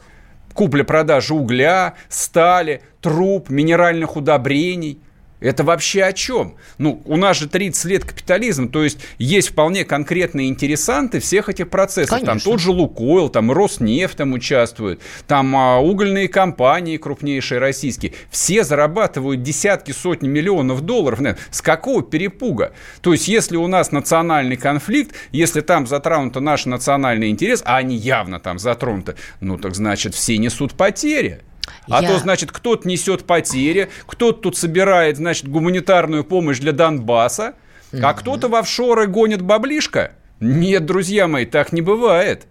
купля-продажа угля, стали, труб, минеральных удобрений – это вообще о чем? Ну, у нас же 30 лет капитализм, то есть есть вполне конкретные интересанты всех этих процессов. Там Конечно. тот же Лукойл, там Роснефть там участвует, там а, угольные компании крупнейшие российские. Все зарабатывают десятки, сотни миллионов долларов. С какого перепуга? То есть если у нас национальный конфликт, если там затронут наш национальный интерес, а они явно там затронуты, ну так значит все несут потери. А Я- то, значит, кто-то несет потери, кто-то тут собирает, значит, гуманитарную помощь для Донбасса, а кто-то в офшоры гонит баблишко. Нет, друзья мои, так не бывает.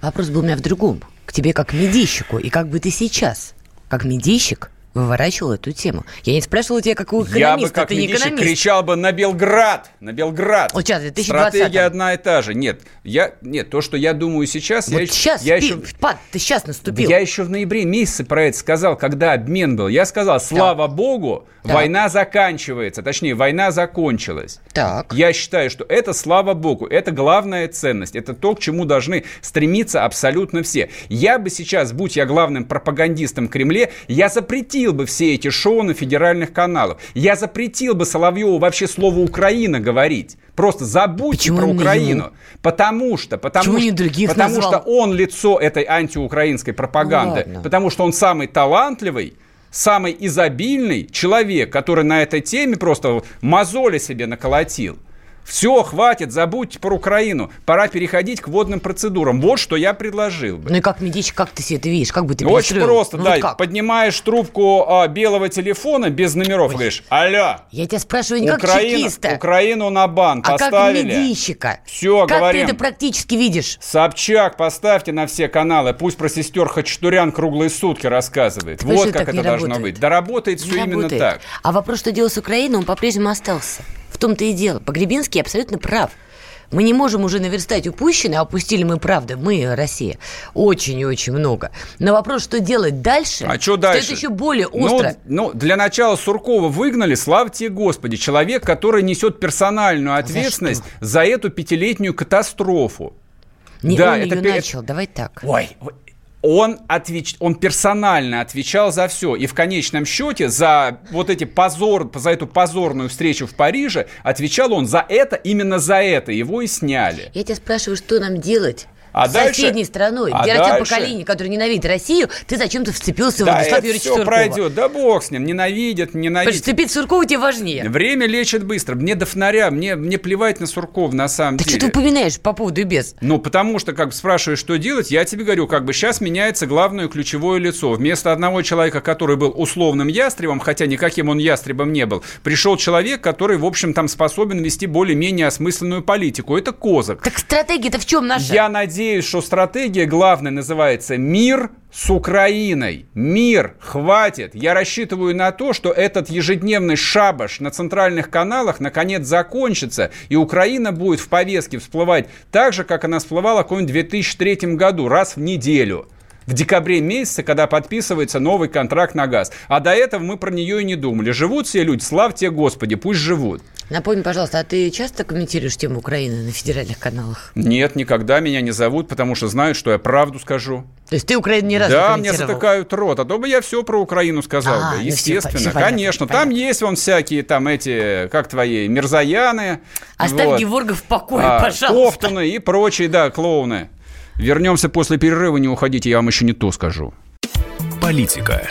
Вопрос был у меня в другом. К тебе как медийщику. И как бы ты сейчас, как медийщик, выворачивал эту тему. Я не спрашивала тебя, как у экономиста. Я бы как ты не экономист. кричал бы на Белград, на Белград. Вот сейчас, в 2020 Стратегия одна и та же. Нет, я, нет, то, что я думаю сейчас, Вот я, сейчас, я пи- еще... пад, ты сейчас Да наступил. я еще в ноябре месяце про это сказал, когда обмен был. Я сказал, слава богу, Так. война заканчивается. Точнее, война закончилась. Так. Я считаю, что это, слава богу, это главная ценность. Это то, к чему должны стремиться абсолютно все. Я бы сейчас, будь я главным пропагандистом Кремле, я запретил бы все эти шоу на федеральных каналах. Я запретил бы Соловьеву вообще слово «Украина» говорить. Просто забудьте Почему про Украину. ему? Потому что, потому Почему что, других потому назвал? что он лицо этой антиукраинской пропаганды, Ну ладно. потому что он самый талантливый, самый изобильный человек, который на этой теме просто мозоли себе наколотил. Все, хватит, забудьте про Украину. Пора переходить к водным процедурам. Вот что я предложил бы. Ну и как медийщик, как ты себе это видишь? Как бы ты Очень просто, Ну да. вот как? Поднимаешь трубку а, белого телефона без номеров и говоришь, алло, Я тебя спрашиваю не как Украину, чекиста, Украину на бан а как поставили. медийщика. Все, как говорим. ты это практически видишь? Собчак поставьте на все каналы, пусть про сестер Хачатурян круглые сутки рассказывает. Понимаешь, вот как это должно работает. быть. Да работает все Не именно работает. так. А вопрос, что делать с Украиной, он по-прежнему остался. В том-то и дело. Погребинский абсолютно прав. Мы не можем уже наверстать упущенное, а упустили мы, правда, мы, Россия, очень и очень много. Но вопрос, что делать дальше, А что дальше? это еще более Ну, остро. Ну, для начала Суркова выгнали, слава тебе, Господи. Человек, который несет персональную ответственность за, эту пятилетнюю катастрофу. не да, он это ее пе- начал, давай так. Ой, он, отвеч... он персонально отвечал за все. И в конечном счете за вот эти позор, за эту позорную встречу в Париже отвечал он за это, именно за это. Его и сняли. Я тебя спрашиваю, что нам делать? А дальше- соседней страной, а где растет дальше- поколение, которое ненавидит Россию, ты зачем-то вцепился в Да, Владислава это Юрьевича все Суркова. пройдет. Да бог с ним. Ненавидят, Потому ненавидят. что вцепиться в Суркова тебе важнее. Время лечит быстро. Мне до фонаря, мне, мне плевать на Сурков на самом что деле. ты упоминаешь по поводу и без? Ну, потому что, как бы спрашиваешь, что делать, я тебе говорю, как бы сейчас меняется главное ключевое лицо. Вместо одного человека, который был условным ястребом, хотя никаким он ястребом не был, пришел человек, который, в общем, там способен вести более-менее осмысленную политику. Это Козак. Так стратегия-то в чем наша? Я надеюсь, что стратегия главная называется «Мир с Украиной». Мир, хватит. Я рассчитываю на то, что этот ежедневный шабаш на центральных каналах наконец закончится, и Украина будет в повестке всплывать так же, как она всплывала в каком-нибудь 2003 году, раз в неделю. В декабре месяце, когда подписывается новый контракт на газ. А до этого мы про нее и не думали. Живут все люди, славьте Господи, пусть живут. Напомни, пожалуйста, а ты часто комментируешь тему Украины на федеральных каналах? Нет, никогда меня не зовут, потому что знают, что я правду скажу. То есть ты Украину ни разу Да, не мне затыкают рот, а то бы я все про Украину сказал А, бы, ну естественно, всё понятно, конечно. понятно. Там есть вон всякие там эти, как твои, мерзояны. Оставь вот, Геворга в покое, а, пожалуйста. Кофтуны и прочие, да, клоуны. Вернемся после перерыва, не уходите, я вам еще не то скажу. Политика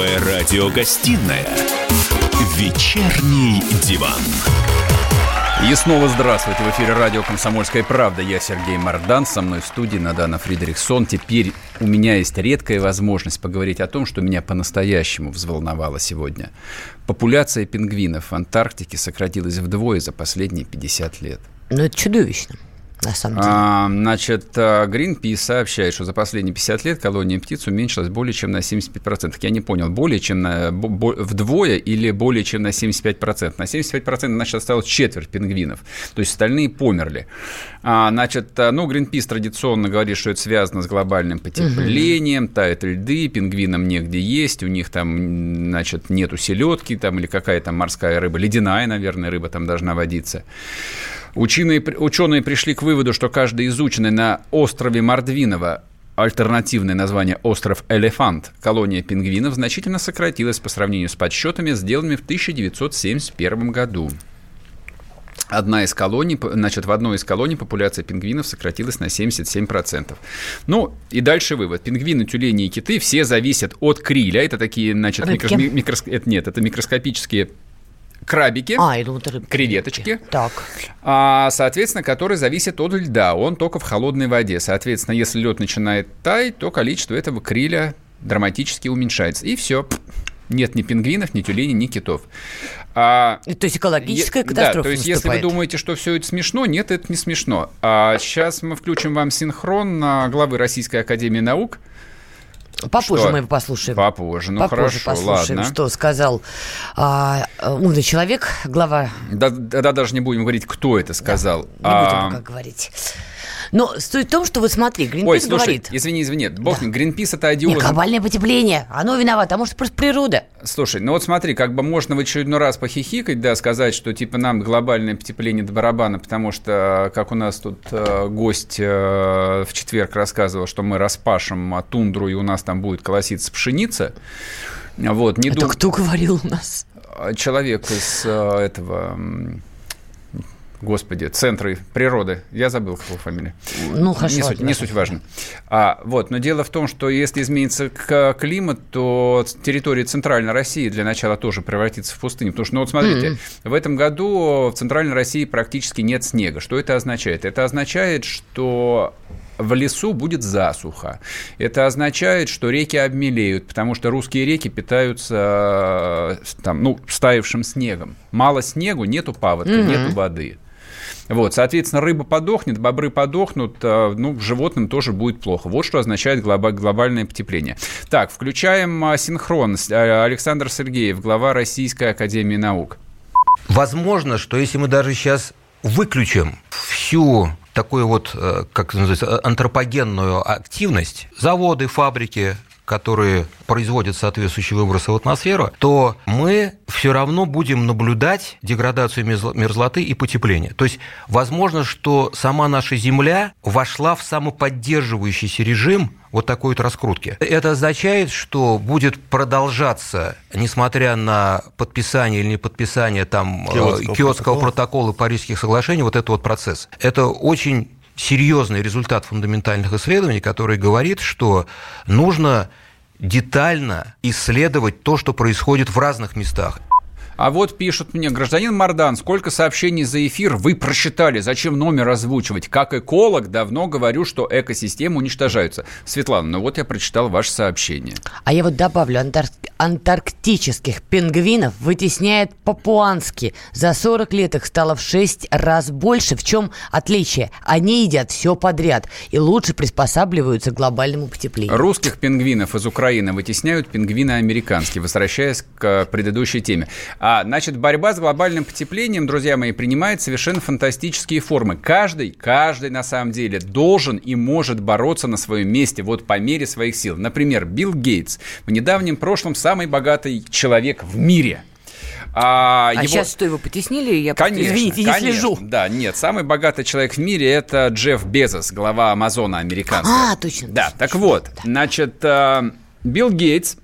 Первая радиогостинная «Вечерний диван». И снова здравствуйте. В эфире радио «Комсомольская правда». Я Сергей Мардан. Со мной в студии Надана Фридрихсон. Теперь у меня есть редкая возможность поговорить о том, что меня по-настоящему взволновало сегодня. Популяция пингвинов в Антарктике сократилась вдвое за последние 50 лет. Ну, это чудовищно, на самом деле. А, значит, а, Greenpeace сообщает, что за последние 50 лет колония птиц уменьшилась более чем на 75%. Я не понял, более чем на, бо- вдвое или более чем на 75%? На 75% значит осталось четверть пингвинов, то есть остальные померли. А, значит, а, ну, Greenpeace традиционно говорит, что это связано с глобальным потеплением, тают льды, пингвинам негде есть, у них там, значит, нету селедки там или какая там морская рыба, ледяная, наверное, рыба там должна водиться. Ученые, ученые пришли к выводу, что каждый изученный на острове Мордвинова альтернативное название «Остров Элефант» колония пингвинов значительно сократилась по сравнению с подсчетами, сделанными в 1971 году. Одна из колоний, значит, в одной из колоний популяция пингвинов сократилась на 77%. Ну, и дальше вывод. Пингвины, тюлени и киты все зависят от криля. Это такие, значит, Рыбки? микрос- микрос- это, нет, это микроскопические крабики, А, я думал, это рыбки. креветочки, Так. а, соответственно, который зависит от льда. Он только в холодной воде. Соответственно, если лед начинает таять, то количество этого криля драматически уменьшается. И все. Нет ни пингвинов, ни тюленей, ни китов. А, То есть экологическая е- катастрофа Да, то есть если вы наступает. думаете, что все это смешно, нет, это не смешно. А сейчас мы включим вам синхрон на главы Российской Академии Наук. Попозже Что? мы его послушаем. Попозже, ну Попозже хорошо, послушаем, ладно. что сказал а, умный человек, глава. Да, да, даже не будем говорить, кто это сказал. Не А, будем пока говорить. Но суть в том, что вот смотри, Гринпис Ой, слушай, говорит. извини, извини, бог да. Гринпис это Не, одиозный глобальное потепление, оно виновато, а может просто природа. Слушай, ну вот смотри, как бы можно в очередной раз похихикать, да, сказать, что типа нам глобальное потепление до барабана, потому что, как у нас тут э, гость э, в четверг рассказывал, что мы распашем а, тундру, и у нас там будет колоситься пшеница. Вот, не Это дум- кто говорил у нас? Человек из э, этого... Господи, центры природы. Я забыл, его фамилия. Ну, хорошо, Не суть, не суть важно. А, вот, но дело в том, что если изменится климат, то территория Центральной России для начала тоже превратится в пустыню. Потому что, ну вот смотрите, в этом году в Центральной России практически нет снега. Что это означает? Это означает, что в лесу будет засуха. Это означает, что реки обмелеют, потому что русские реки питаются э, там, ну, стаившим снегом. Мало снегу, нету паводка, Мгм. нету воды. Вот, соответственно, рыба подохнет, бобры подохнут, э, ну, животным тоже будет плохо. Вот что означает глоба- глобальное потепление. Так, включаем а, синхрон. А, Александр Сергеев, глава Российской Академии Наук. Возможно, что если мы даже сейчас выключим всю такую вот, э, как называется, антропогенную активность, заводы, фабрики, которые производят соответствующие выбросы в атмосферу, то мы все равно будем наблюдать деградацию мерзло- мерзлоты и потепление. То есть, возможно, что сама наша Земля вошла в самоподдерживающийся режим вот такой вот раскрутки. Это означает, что будет продолжаться, несмотря на подписание или не подписание там э, Киотского Киотского протокола. протокола Парижских соглашений, вот этот вот процесс. Это очень серьезный результат фундаментальных исследований, который говорит, что нужно детально исследовать то, что происходит в разных местах. А вот пишут мне, гражданин Мардан, сколько сообщений за эфир вы просчитали, зачем номер озвучивать? Как эколог давно говорю, что экосистемы уничтожаются. Светлана, ну вот я прочитал ваше сообщение. А я вот добавлю, Антар- антарктических пингвинов вытесняет папуанские. За 40 лет их стало в 6 раз больше. В чем отличие? Они едят все подряд и лучше приспосабливаются к глобальному потеплению. Русских пингвинов из Украины вытесняют пингвины американские, возвращаясь к предыдущей теме. А, значит, борьба с глобальным потеплением, друзья мои, принимает совершенно фантастические формы. Каждый, каждый на самом деле должен и может бороться на своем месте, вот по мере своих сил. Например, Билл Гейтс в недавнем прошлом самый богатый человек в мире. А, а его... сейчас что, его потеснили? Я конечно, просто, извините, конечно, не слежу. Да, нет, самый богатый человек в мире – это Джефф Безос, глава Амазона американского. А, точно. Да, точно, так точно, вот, да. значит, э, Билл Гейтс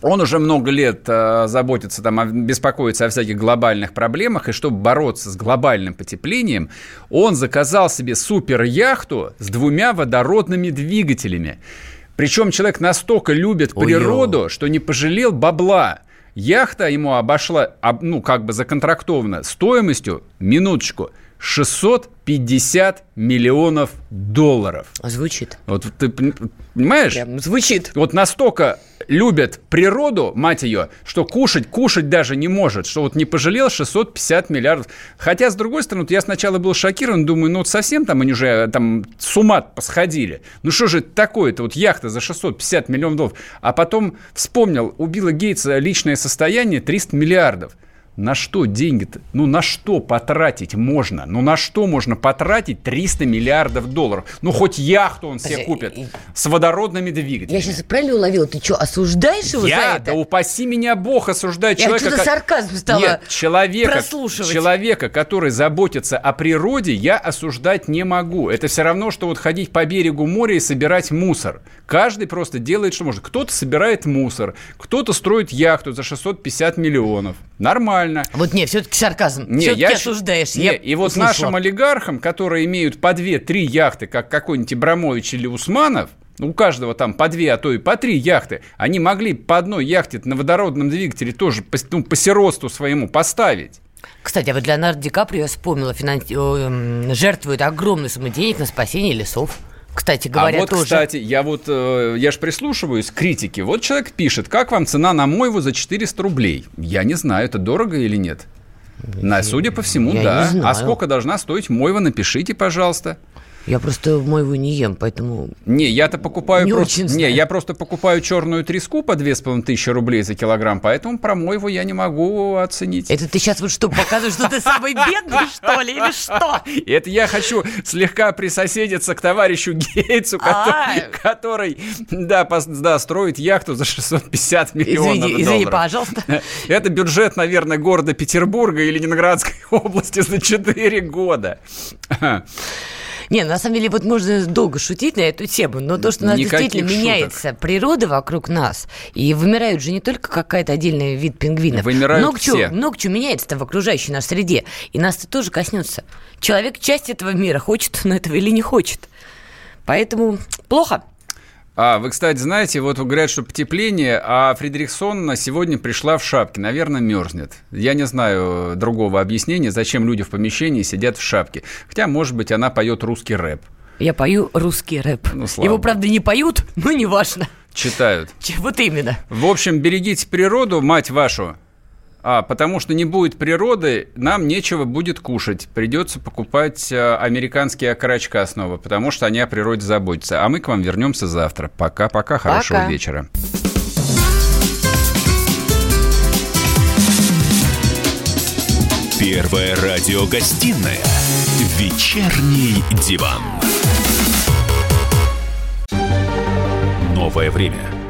он уже много лет э, заботится, там, беспокоится о всяких глобальных проблемах, и чтобы бороться с глобальным потеплением, он заказал себе супер-яхту с двумя водородными двигателями. Причем человек настолько любит Ой-ё. природу, что не пожалел бабла. Яхта ему обошла, об- ну, как бы законтрактована, стоимостью, минуточку, 650 миллионов долларов. Звучит. Вот ты пон- понимаешь? Прям звучит. Вот настолько любят природу, мать ее, что кушать, кушать даже не может, что вот не пожалел 650 миллиардов. Хотя, с другой стороны, вот я сначала был шокирован, думаю, ну вот совсем там они уже э, там с ума посходили. Ну что же это такое-то, вот яхта за 650 миллионов долларов. А потом вспомнил, у Билла Гейтса личное состояние 300 миллиардов. На что деньги-то? Ну, на что потратить можно? Ну, на что можно потратить 300 миллиардов долларов? Ну, хоть яхту он себе купит с водородными двигателями. Я сейчас правильно уловила? Ты что, осуждаешь его Я, за да это? упаси меня Бог, осуждать Я человека... ко- сарказм стала Нет, человека, человека, который заботится о природе, я осуждать не могу. Это все равно, что вот ходить по берегу моря и собирать мусор. Каждый просто делает, что может. Кто-то собирает мусор, кто-то строит яхту за 650 миллионов. Нормально. Вот не, все-таки сарказм. Не, все-таки я осуждаешь. Не, я и вот услышала. нашим олигархам, которые имеют по две-три яхты, как какой-нибудь Ибрамович или Усманов, у каждого там по две, а то и по три яхты, они могли по одной яхте на водородном двигателе тоже по, ну, по сиротству своему поставить. Кстати, а вот Леонардо Ди Каприо, я вспомнила, финанс- эм, жертвует огромной суммой денег на спасение лесов. Кстати говоря, а вот, тоже. кстати, я вот, э, я же прислушиваюсь к критике. Вот человек пишет, как вам цена на мойву за 400 рублей? Я не знаю, это дорого или нет. На, судя по всему, я да. не знаю. А сколько должна стоить мойва, напишите, пожалуйста. Я просто мойву не ем, поэтому... Не, я-то покупаю Не просто... очень Не, я просто покупаю черную треску по 2500 рублей за килограмм, поэтому про мойву я не могу оценить. Это ты сейчас вот что, показываешь, что ты самый бедный, что ли, или что? И это я хочу слегка присоседиться к товарищу Гейтсу, А. который, да, строит яхту за 650 миллионов Извини, извини, долларов. пожалуйста. Это бюджет, наверное, города Петербурга или Ленинградской области за 4 года. Не, на самом деле, вот можно долго шутить на эту тему, но то, что у нас Никаких действительно шуток. меняется природа вокруг нас, и вымирают же не только какая-то отдельный вид пингвинов. Вымирают много все. Чего, много чего меняется-то в окружающей нашей среде, и нас это тоже коснется. Человек часть этого мира, хочет он этого или не хочет. Поэтому плохо. А, вы, кстати, знаете, вот говорят, что потепление, а Фредериксон сегодня пришла в шапке. Наверное, мерзнет. Я не знаю другого объяснения, зачем люди в помещении сидят в шапке. Хотя, может быть, она поет русский рэп. Я пою русский рэп. Ну, слава Его, правда, не поют, но неважно. Читают. Вот именно. В общем, берегите природу, мать вашу. А, потому что не будет природы, нам нечего будет кушать. Придется покупать э, американские окорочка снова, потому что они о природе заботятся. А мы к вам вернемся завтра. Пока-пока, хорошего Пока. вечера. Первая радиогостинная «Вечерний диван». Новое время